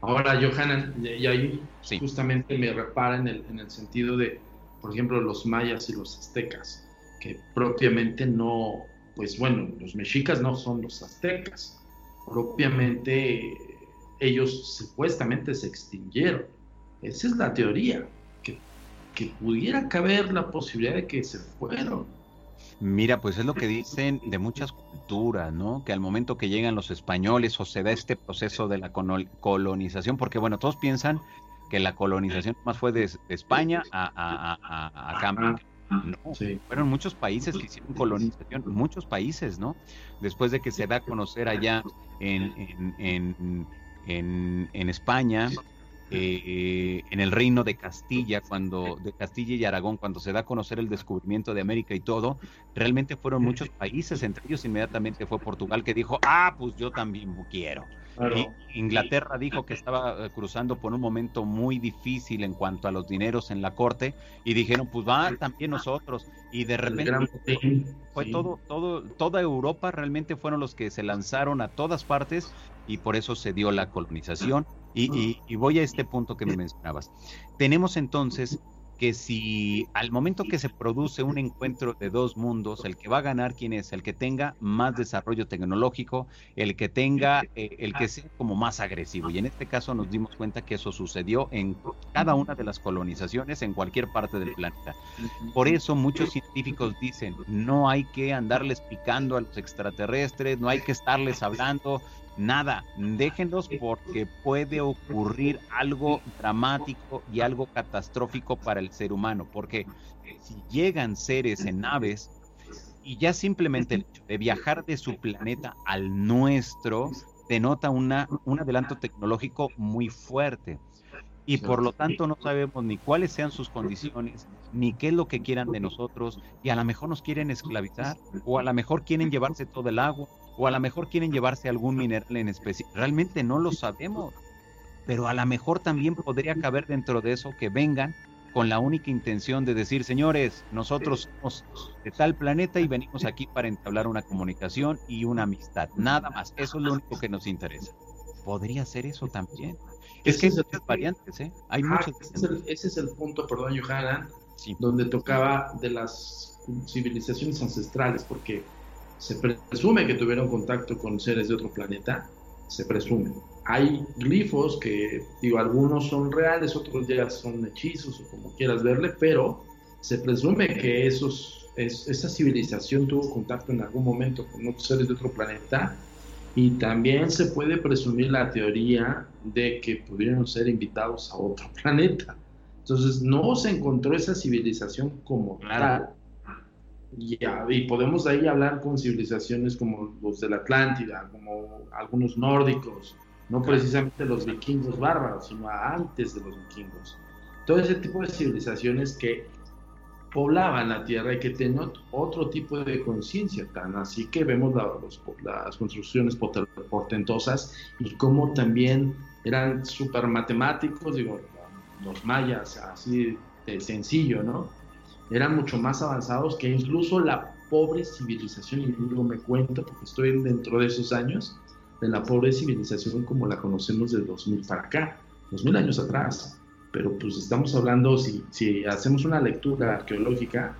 Ahora, Johanna, y ahí justamente me repara en el, en el sentido de, por ejemplo, los mayas y los aztecas, que propiamente no, pues bueno, los mexicas no son los aztecas, propiamente ellos supuestamente se extinguieron. Esa es la teoría, que, que pudiera caber la posibilidad de que se fueron Mira, pues es lo que dicen de muchas culturas, ¿no? Que al momento que llegan los españoles o se da este proceso de la colonización, porque bueno, todos piensan que la colonización más fue de, España a, a, a, No, fueron muchos países que hicieron colonización, muchos países, ¿no? Después de que se da a conocer allá en, en, en, en España, eh, en el reino de Castilla, cuando de Castilla y Aragón, cuando se da a conocer el descubrimiento de América y todo, realmente fueron muchos países, entre ellos inmediatamente fue Portugal que dijo, ah, pues yo también quiero. Inglaterra dijo que estaba eh, cruzando por un momento muy difícil en cuanto a los dineros en la corte y dijeron, pues va también nosotros. Y de repente fue todo, todo, toda Europa realmente fueron los que se lanzaron a todas partes y por eso se dio la colonización y, voy a este punto que me mencionabas. Tenemos entonces que si al momento que se produce un encuentro de dos mundos, el que va a ganar, ¿quién es? El que tenga más desarrollo tecnológico, el que tenga, eh, el que sea como más agresivo. Y en este caso nos dimos cuenta que eso sucedió en cada una de las colonizaciones en cualquier parte del planeta. Por eso muchos científicos dicen, no hay que andarles picando a los extraterrestres, no hay que estarles hablando, nada, déjenlos porque puede ocurrir algo dramático y algo catastrófico para el ser humano, porque si llegan seres en naves y ya simplemente el hecho de viajar de su planeta al nuestro denota una, un adelanto tecnológico muy fuerte. Y por lo tanto no sabemos ni cuáles sean sus condiciones, ni qué es lo que quieran de nosotros, y a lo mejor nos quieren esclavizar, o a lo mejor quieren llevarse todo el agua, o a lo mejor quieren llevarse algún mineral en especie. Realmente no lo sabemos, pero a lo mejor también podría caber dentro de eso que vengan con la única intención de decir, señores, nosotros somos de tal planeta y venimos aquí para entablar una comunicación y una amistad. Nada más, eso es lo único que nos interesa. Podría ser eso también. Es que hay muchas variantes, ¿eh? Hay muchas. Ese es, el, punto, perdón, Johanna, donde tocaba de las civilizaciones ancestrales, porque se presume que tuvieron contacto con seres de otro planeta, se presume. Hay glifos que, digo, algunos son reales, otros ya son hechizos o como quieras verle, pero se presume que esos, esa civilización tuvo contacto en algún momento con otros seres de otro planeta Y también se puede presumir la teoría de que pudieron ser invitados a otro planeta. Entonces no se encontró esa civilización como tal. Y, y podemos de ahí hablar con civilizaciones como los de la Atlántida, como algunos nórdicos, no precisamente los vikingos bárbaros, sino antes de los vikingos. Todo ese tipo de civilizaciones que poblaban la tierra y que tenían otro tipo de conciencia, tan así que vemos las construcciones portentosas y cómo también eran súper matemáticos, digo, los mayas, así de sencillo, ¿no? Eran mucho más avanzados que incluso la pobre civilización, y digo, me cuento porque estoy dentro de esos años, de la pobre civilización como la conocemos de 2000 para acá, 2000 años atrás pero pues estamos hablando, si, hacemos una lectura arqueológica,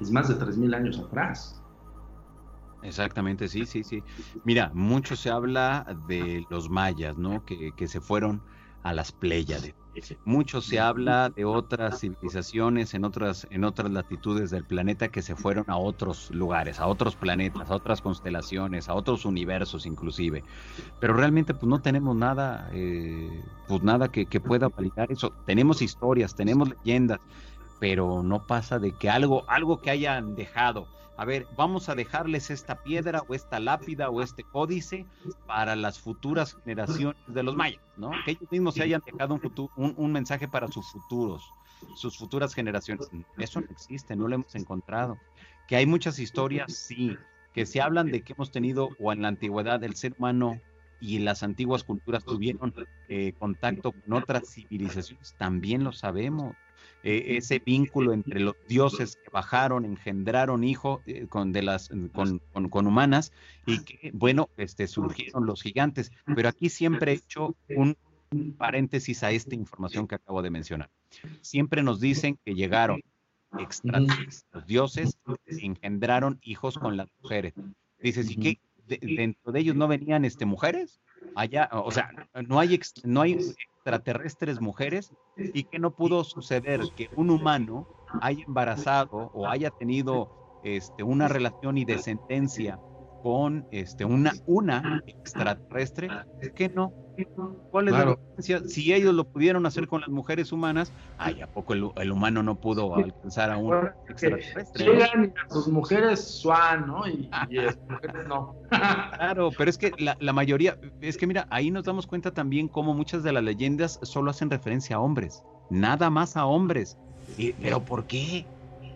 es más de 3.000 años atrás. Exactamente, sí, sí, sí. Mira, mucho se habla de los mayas, ¿no? Que, que se fueron a las Pléyades. Mucho se habla de otras civilizaciones en otras, en otras latitudes del planeta que se fueron a otros lugares, a otros planetas, a otras constelaciones, a otros universos inclusive. Pero realmente pues no tenemos nada, eh, pues nada que, que pueda validar eso. Tenemos historias, tenemos leyendas, pero no pasa de que algo, algo que hayan dejado a ver, vamos a dejarles esta piedra o esta lápida o este códice para las futuras generaciones de los mayas, ¿no? Que ellos mismos se hayan dejado un, un, mensaje para sus futuros, sus futuras generaciones. Eso no existe, no lo hemos encontrado. Que hay muchas historias, sí, que se hablan de que hemos tenido o en la antigüedad el ser humano y las antiguas culturas tuvieron eh, contacto con otras civilizaciones, también lo sabemos. Eh, ese vínculo entre los dioses que bajaron, engendraron hijos eh, con, de las, con, con, humanas y que, bueno, este, surgieron los gigantes. Pero aquí siempre he hecho un paréntesis a esta información que acabo de mencionar. Siempre nos dicen que llegaron extraterrestres, los dioses engendraron hijos con las mujeres. Dices, ¿y qué? dentro de ellos no venían este, mujeres? Allá, o sea, no hay, no hay extraterrestres mujeres y que no pudo suceder que un humano haya embarazado o haya tenido este, una relación y descendencia con este, una, una extraterrestre, que no? ¿Cuál es la diferencia? Si ellos lo pudieron hacer con las mujeres humanas, ay, ¿a poco el, humano no pudo alcanzar a un extraterrestre? Llegan a sus mujeres swan, ¿no? Y, y las mujeres no. claro, pero es que la, la, mayoría, es que mira, ahí nos damos cuenta también cómo muchas de las leyendas solo hacen referencia a hombres, nada más a hombres. ¿Pero por qué?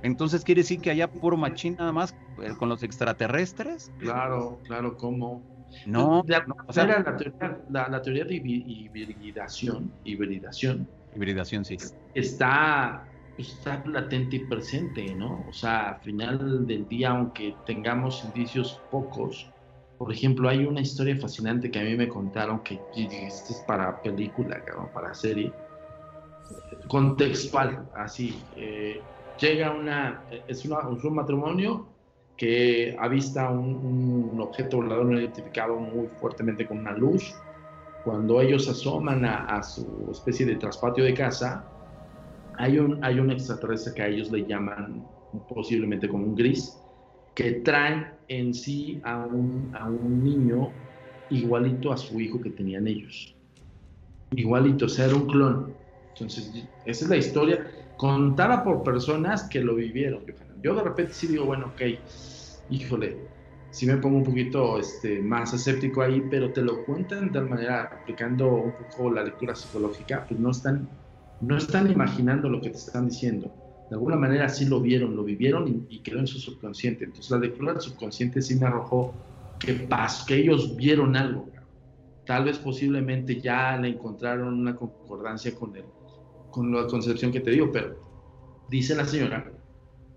Entonces quiere decir que haya puro machín nada más eh, con los extraterrestres. Claro, claro, ¿cómo? No, o sea, la, teoría, la, teoría de hibridación, hibridación, hibridación, sí, está, está latente y presente, ¿no? O sea, al final del día, aunque tengamos indicios pocos, por ejemplo, hay una historia fascinante que a mí me contaron que esto es para película, para serie, contextual, así. Eh, llega una, es, una, un matrimonio que avista un, un objeto volador no identificado muy fuertemente con una luz. Cuando ellos asoman a, su especie de traspatio de casa, hay un, hay un extraterrestre que a ellos le llaman posiblemente como un gris, que trae en sí a un, a un niño igualito a su hijo que tenían ellos. Igualito, o sea, era un clon. Entonces, esa es la historia contada por personas que lo vivieron. Yo de repente sí digo, bueno, ok, híjole, sí me pongo un poquito este, más escéptico ahí, pero te lo cuentan de tal manera, aplicando un poco la lectura psicológica, pues no están, no están imaginando lo que te están diciendo. De alguna manera sí lo vieron, lo vivieron y, quedó en su subconsciente. Entonces la lectura del subconsciente sí me arrojó que, pas, que ellos vieron algo. Tal vez posiblemente ya le encontraron una concordancia con el con la concepción que te digo, pero dice la señora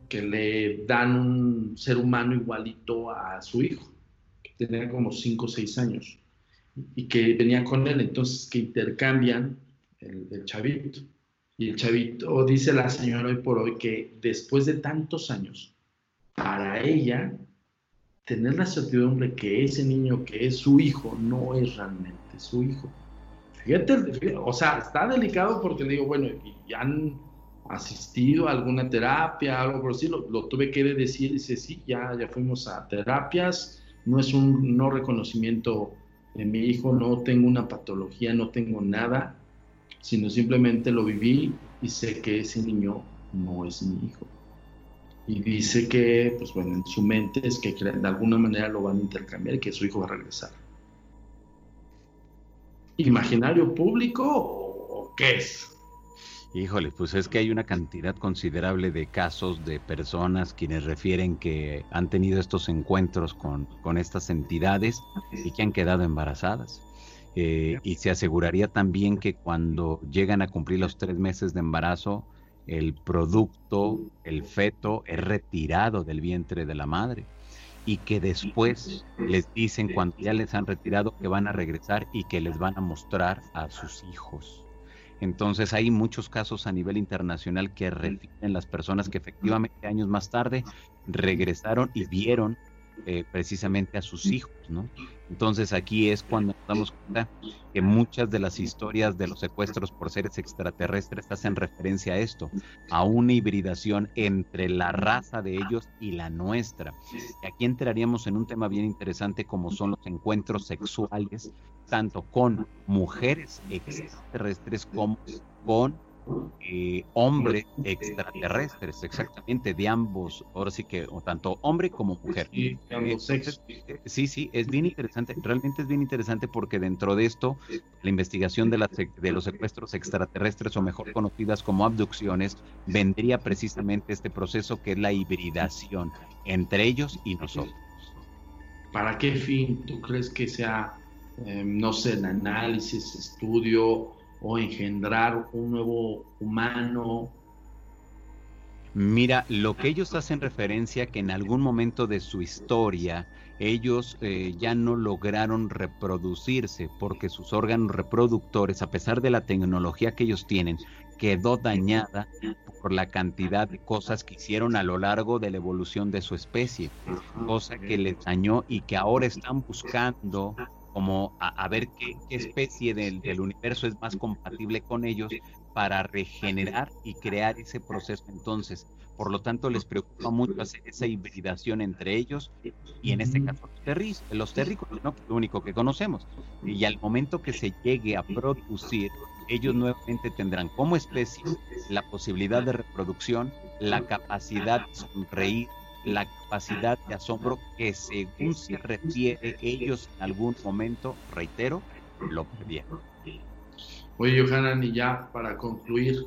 que le dan un ser humano igualito a su hijo, que tenía como 5 o 6 años, y que venía con él, entonces que intercambian el, chavito. Y el chavito, dice la señora hoy por hoy, que después de tantos años, para ella, tener la certidumbre que ese niño que es su hijo no es realmente su hijo, O sea, está delicado porque digo, bueno, y han asistido a alguna terapia, algo por así, lo, tuve que decir, dice, sí, ya, ya fuimos a terapias, no es un no reconocimiento de mi hijo, no tengo una patología, no tengo nada, sino simplemente lo viví y sé que ese niño no es mi hijo. Y dice que, pues bueno, en su mente es que de alguna manera lo van a intercambiar y que su hijo va a regresar. ¿Imaginario público o qué es? Híjole, pues es que hay una cantidad considerable de casos de personas quienes refieren que han tenido estos encuentros con, con estas entidades y que han quedado embarazadas. Eh, y se aseguraría también que cuando llegan a cumplir los tres meses de embarazo, el producto, el feto, es retirado del vientre de la madre y que después les dicen cuando ya les han retirado que van a regresar y que les van a mostrar a sus hijos. Entonces hay muchos casos a nivel internacional que refieren las personas que efectivamente años más tarde regresaron y vieron eh, precisamente a sus hijos, ¿no? Entonces aquí es cuando nos damos cuenta que muchas de las historias de los secuestros por seres extraterrestres hacen referencia a esto, a una hibridación entre la raza de ellos y la nuestra. Y aquí entraríamos en un tema bien interesante como son los encuentros sexuales, tanto con mujeres extraterrestres como con eh, hombres extraterrestres, exactamente, de ambos, ahora sí que, o tanto hombre como mujer. Sí, eh, sí, sí, es bien interesante, realmente es bien interesante porque dentro de esto, la investigación de, de los secuestros extraterrestres, o mejor conocidas como abducciones, vendría precisamente este proceso que es la hibridación entre ellos y nosotros. ¿Para qué fin tú crees que sea, eh, no sé, el análisis, estudio, o engendrar un nuevo humano. Mira, lo que ellos hacen referencia que en algún momento de su historia ellos eh, ya no lograron reproducirse porque sus órganos reproductores, a pesar de la tecnología que ellos tienen, quedó dañada por la cantidad de cosas que hicieron a lo largo de la evolución de su especie, cosa que les dañó y que ahora están buscando como a, ver qué, especie del, universo es más compatible con ellos para regenerar y crear ese proceso entonces. Por lo tanto, les preocupa mucho hacer esa hibridación entre ellos y en este caso los terris, los terrícolas, ¿no? lo único que conocemos. Y al momento que se llegue a producir, ellos nuevamente tendrán como especie la posibilidad de reproducción, la capacidad de sonreír, la capacidad de asombro que según se refiere ellos en algún momento, reitero, lo perdieron. Oye, Johanan, y ya para concluir,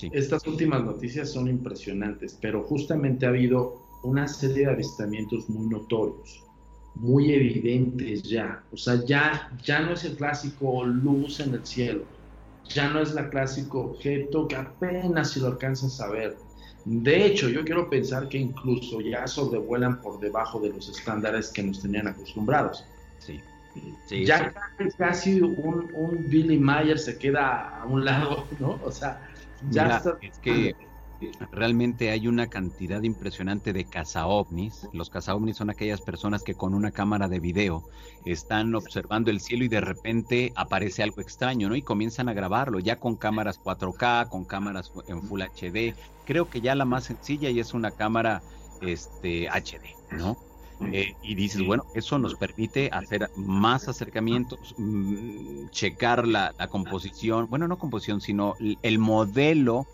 estas últimas noticias son impresionantes, pero justamente ha habido una serie de avistamientos muy notorios, muy evidentes ya. O sea, ya, ya no es el clásico luz en el cielo, ya no es la clásico objeto que apenas si lo alcanzas a ver de hecho, yo quiero pensar que incluso ya sobrevuelan por debajo de los estándares que nos tenían acostumbrados. Sí. ya casi un, Billy Mayer se queda a un lado, ¿no? O sea, ya está... Es que realmente hay una cantidad impresionante de cazaovnis. Los cazaovnis son aquellas personas que con una cámara de video están observando el cielo y de repente aparece algo extraño, ¿no? Y comienzan a grabarlo ya con cámaras 4K, con cámaras en Full HD. Creo que ya la más sencilla y es una cámara este, HD, ¿no? Eh, y dices, bueno, eso nos permite hacer más acercamientos, mm, checar la, la, composición, bueno, no composición, sino el modelo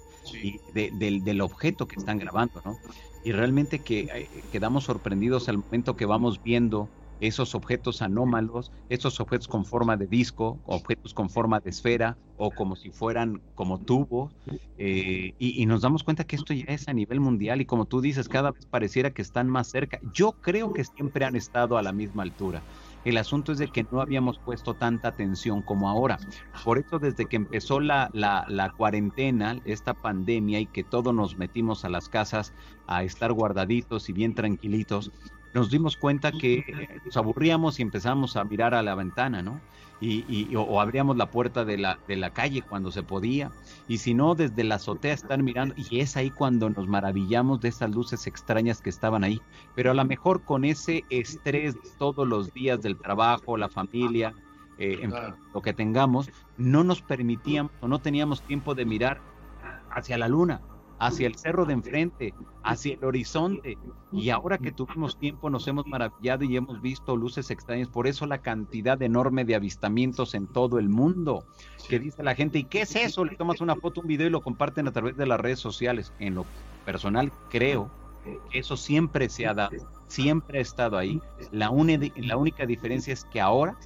del, objeto que están grabando, ¿no? Y realmente que eh, quedamos sorprendidos al momento que vamos viendo esos objetos anómalos, esos objetos con forma de disco, objetos con forma de esfera o como si fueran como tubos, eh, y, y, nos damos cuenta que esto ya es a nivel mundial y como tú dices, cada vez pareciera que están más cerca. Yo creo que siempre han estado a la misma altura. El asunto es de que no habíamos puesto tanta atención como ahora. Por eso desde que empezó la, la, cuarentena, esta pandemia y que todos nos metimos a las casas a estar guardaditos y bien tranquilitos, nos dimos cuenta que nos aburríamos y empezamos a mirar a la ventana, ¿no? y, o, abríamos la puerta de la, de la calle cuando se podía, y si no, desde la azotea están mirando, y es ahí cuando nos maravillamos de esas luces extrañas que estaban ahí, pero a lo mejor con ese estrés todos los días del trabajo, la familia, eh, lo que tengamos, no nos permitíamos o no teníamos tiempo de mirar hacia la luna. Hacia el cerro de enfrente, hacia el horizonte. Y ahora que tuvimos tiempo nos hemos maravillado y hemos visto luces extrañas. Por eso la cantidad enorme de avistamientos en todo el mundo. Que dice la gente, ¿y qué es eso? Le tomas una foto, un video y lo comparten a través de las redes sociales. En lo personal creo que eso siempre se ha dado, siempre ha estado ahí. La, la única diferencia es que ahora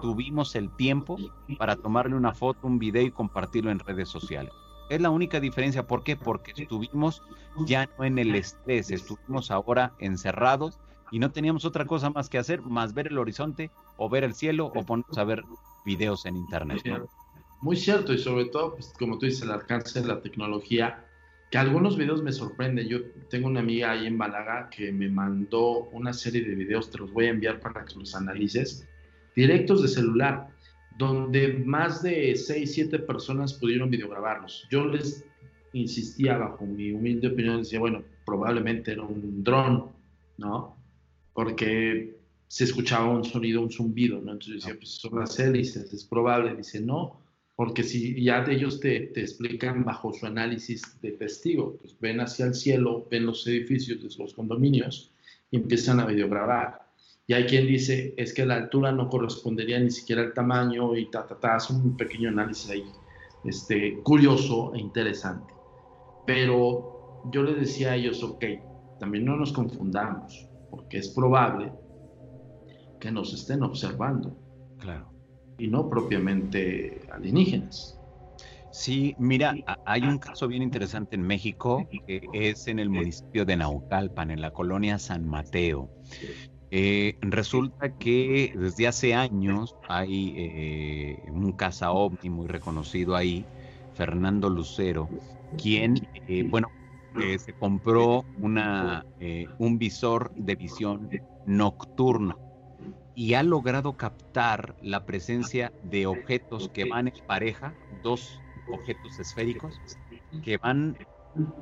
tuvimos el tiempo para tomarle una foto, un video y compartirlo en redes sociales. Es la única diferencia. ¿Por qué? Porque estuvimos ya no en el estrés, estuvimos ahora encerrados y no teníamos otra cosa más que hacer, más ver el horizonte o ver el cielo o ponernos a ver videos en internet. Muy cierto, y sobre todo, pues, como tú dices, el alcance de la tecnología, que algunos videos me sorprenden. Yo tengo una amiga ahí en Málaga que me mandó una serie de videos, te los voy a enviar para que los analices, directos de celular donde más de 6, 7 personas pudieron videograbarlos. Yo les insistía, bajo mi humilde opinión, decía, bueno, probablemente era un dron, ¿no? Porque se escuchaba un sonido, un zumbido, ¿no? Entonces decía, pues son las hélices, es probable. Dice, no, porque si ya ellos te, te, explican bajo su análisis de testigo, pues ven hacia el cielo, ven los edificios los condominios y empiezan a videograbar. Y hay quien dice, es que la altura no correspondería ni siquiera al tamaño y ta, ta, ta, hace un pequeño análisis ahí, este, curioso e interesante. Pero yo les decía a ellos, ok, también no nos confundamos, porque es probable que nos estén observando. Claro. Y no propiamente alienígenas. Sí, mira, hay un caso bien interesante en México, que es en el municipio de Naucalpan, en la colonia San Mateo. Eh, resulta que desde hace años hay eh, un caza ovni muy reconocido ahí, Fernando Lucero, quien, eh, bueno, se compró una, un visor de visión nocturna y ha logrado captar la presencia de objetos que van en pareja, dos objetos esféricos, que van,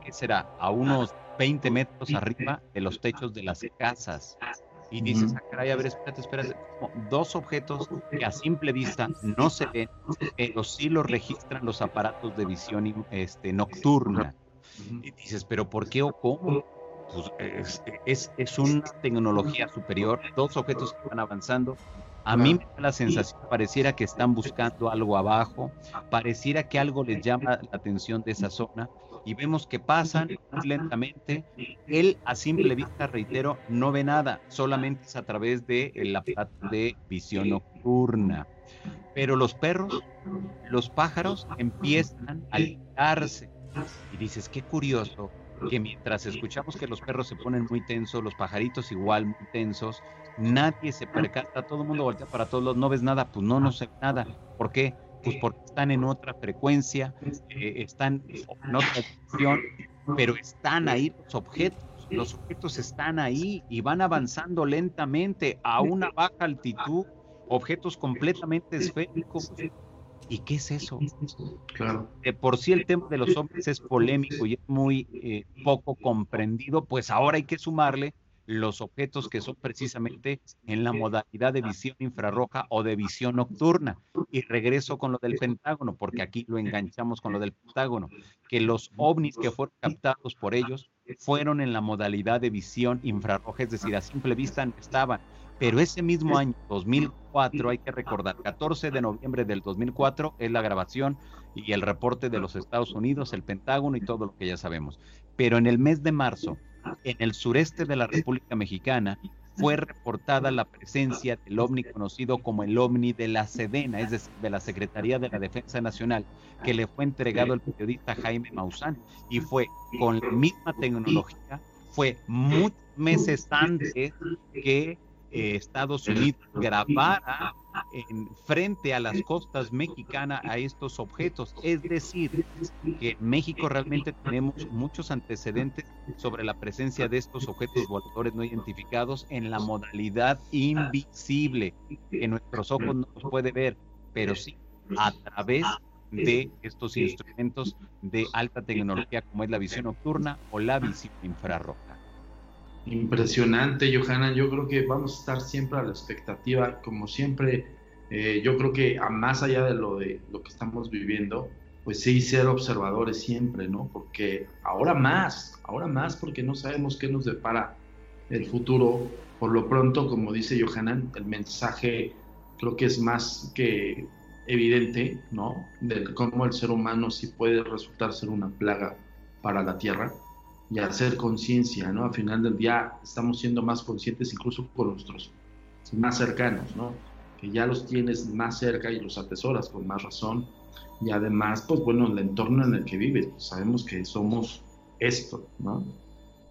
¿qué será?, a unos 20 metros arriba de los techos de las casas y dices, ah, caray, a ver, espérate, espérate, dos objetos que a simple vista no se ven, pero sí lo registran los aparatos de visión este, nocturna. Y dices, pero ¿por qué o cómo? Pues es, es, una tecnología superior, dos objetos que van avanzando. A mí me da la sensación, pareciera que están buscando algo abajo, pareciera que algo les llama la atención de esa zona y vemos que pasan lentamente. Él a simple vista, reitero, no ve nada, solamente es a través de la de visión nocturna. Pero los perros, los pájaros empiezan a alimentarse. Y dices, qué curioso que mientras escuchamos que los perros se ponen muy tensos, los pajaritos igual muy tensos, nadie se percata, todo el mundo voltea para todos los, no ves nada, pues no, no sé nada. ¿Por qué? Pues porque están en otra frecuencia, eh, están en otra dirección, pero están ahí los objetos. Los objetos están ahí y van avanzando lentamente a una baja altitud, objetos completamente esféricos. ¿Y qué es eso? Claro. De por sí el tema de los hombres es polémico y es muy eh, poco comprendido, pues ahora hay que sumarle los objetos que son precisamente en la modalidad de visión infrarroja o de visión nocturna. Y regreso con lo del Pentágono, porque aquí lo enganchamos con lo del Pentágono, que los ovnis que fueron captados por ellos fueron en la modalidad de visión infrarroja, es decir, a simple vista no estaban. Pero ese mismo año, 2004, hay que recordar, 14 de noviembre del 2004 es la grabación y el reporte de los Estados Unidos, el Pentágono y todo lo que ya sabemos. Pero en el mes de marzo en el sureste de la República Mexicana fue reportada la presencia del ovni conocido como el ovni de la Sedena, es decir, de la Secretaría de la Defensa Nacional, que le fue entregado al periodista Jaime Maussan y fue con la misma tecnología, fue muchos meses antes que eh, Estados Unidos grabara en frente a las costas mexicanas a estos objetos. Es decir, que en México realmente tenemos muchos antecedentes sobre la presencia de estos objetos voladores no identificados en la modalidad invisible, que nuestros ojos no los puede ver, pero sí a través de estos instrumentos de alta tecnología como es la visión nocturna o la visión infrarroja. Impresionante, Johanna. Yo creo que vamos a estar siempre a la expectativa, como siempre. Eh, yo creo que a más allá de lo de lo que estamos viviendo, pues sí, ser observadores siempre, ¿no? Porque ahora más, ahora más porque no sabemos qué nos depara el futuro. Por lo pronto, como dice Johanan, el mensaje creo que es más que evidente, ¿no? De cómo el ser humano sí puede resultar ser una plaga para la Tierra y hacer conciencia, ¿no? Al final del día estamos siendo más conscientes incluso con nuestros más cercanos, ¿no? Que ya los tienes más cerca y los atesoras con más razón. Y además, pues bueno, el entorno en el que vives, pues sabemos que somos esto, ¿no?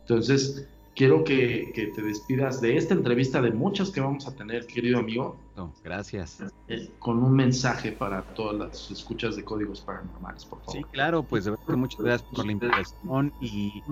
Entonces, quiero que, que, te despidas de esta entrevista, de muchas que vamos a tener, querido amigo. gracias. Eh, con un mensaje para todas las escuchas de códigos paranormales, por favor. Sí, claro, pues de verdad que muchas gracias por la invitación y,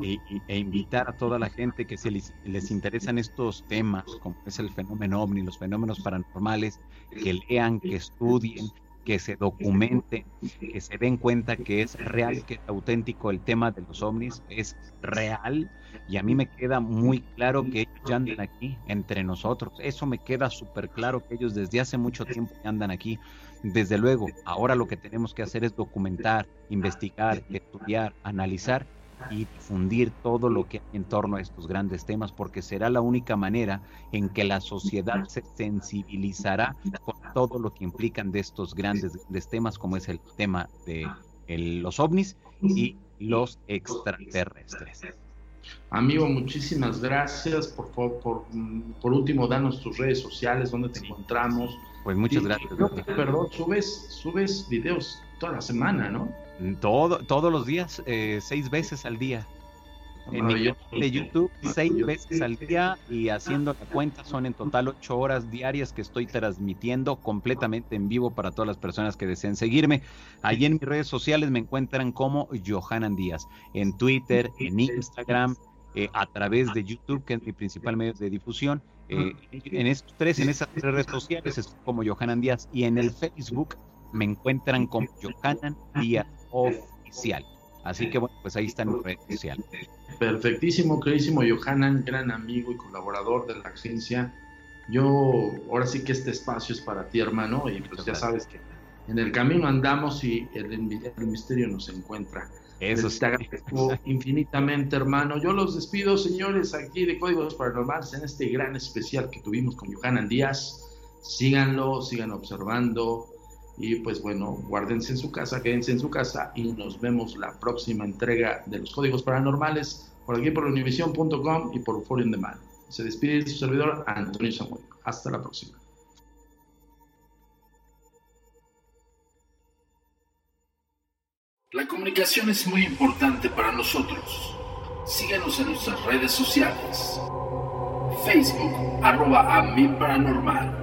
e invitar a toda la gente que se les, les, interesan estos temas, como es el fenómeno ovni, los fenómenos paranormales, que lean, que estudien, que se documente, que se den cuenta que es real, que es auténtico el tema de los ovnis, es real y a mí me queda muy claro que ellos ya andan aquí entre nosotros. Eso me queda súper claro que ellos desde hace mucho tiempo andan aquí. Desde luego, ahora lo que tenemos que hacer es documentar, investigar, estudiar, analizar y difundir todo lo que hay en torno a estos grandes temas, porque será la única manera en que la sociedad se sensibilizará con todo lo que implican de estos grandes, temas, como es el tema de los ovnis y los extraterrestres. Amigo, muchísimas gracias. Por favor, por, por, último, danos tus redes sociales, donde te encontramos. Pues muchas gracias. perdón, subes, subes videos toda la semana, ¿no? Todo, todos los días, eh, seis veces al día. En mi canal de YouTube, seis veces al día y haciendo la cuenta son en total ocho horas diarias que estoy transmitiendo completamente en vivo para todas las personas que deseen seguirme. Allí en mis redes sociales me encuentran como Johanan Díaz, en Twitter, en Instagram, eh, a través de YouTube, que es mi principal medio de difusión. Eh, en estos tres, en esas tres redes sociales, es como Johanan Díaz y en el Facebook me encuentran como Johanan Díaz Oficial. Así que bueno, pues ahí está en red social. Perfectísimo, queridísimo Johanan, gran amigo y colaborador de la agencia. Yo, ahora sí que este espacio es para ti, hermano, y pues ya sabes que en el camino andamos y el, el misterio nos encuentra. Eso te agradezco infinitamente, hermano. Yo los despido, señores, aquí de Códigos Paranormales en este gran especial que tuvimos con Johanan Díaz. Síganlo, sigan observando, y pues bueno, guárdense en su casa, quédense en su casa y nos vemos la próxima entrega de los códigos paranormales por aquí por univision.com y por Euphoria de. Se despide su servidor Antonio Samuel. Hasta la próxima. La comunicación es muy importante para nosotros. Síguenos en nuestras redes sociales. Facebook, arroba a paranormal.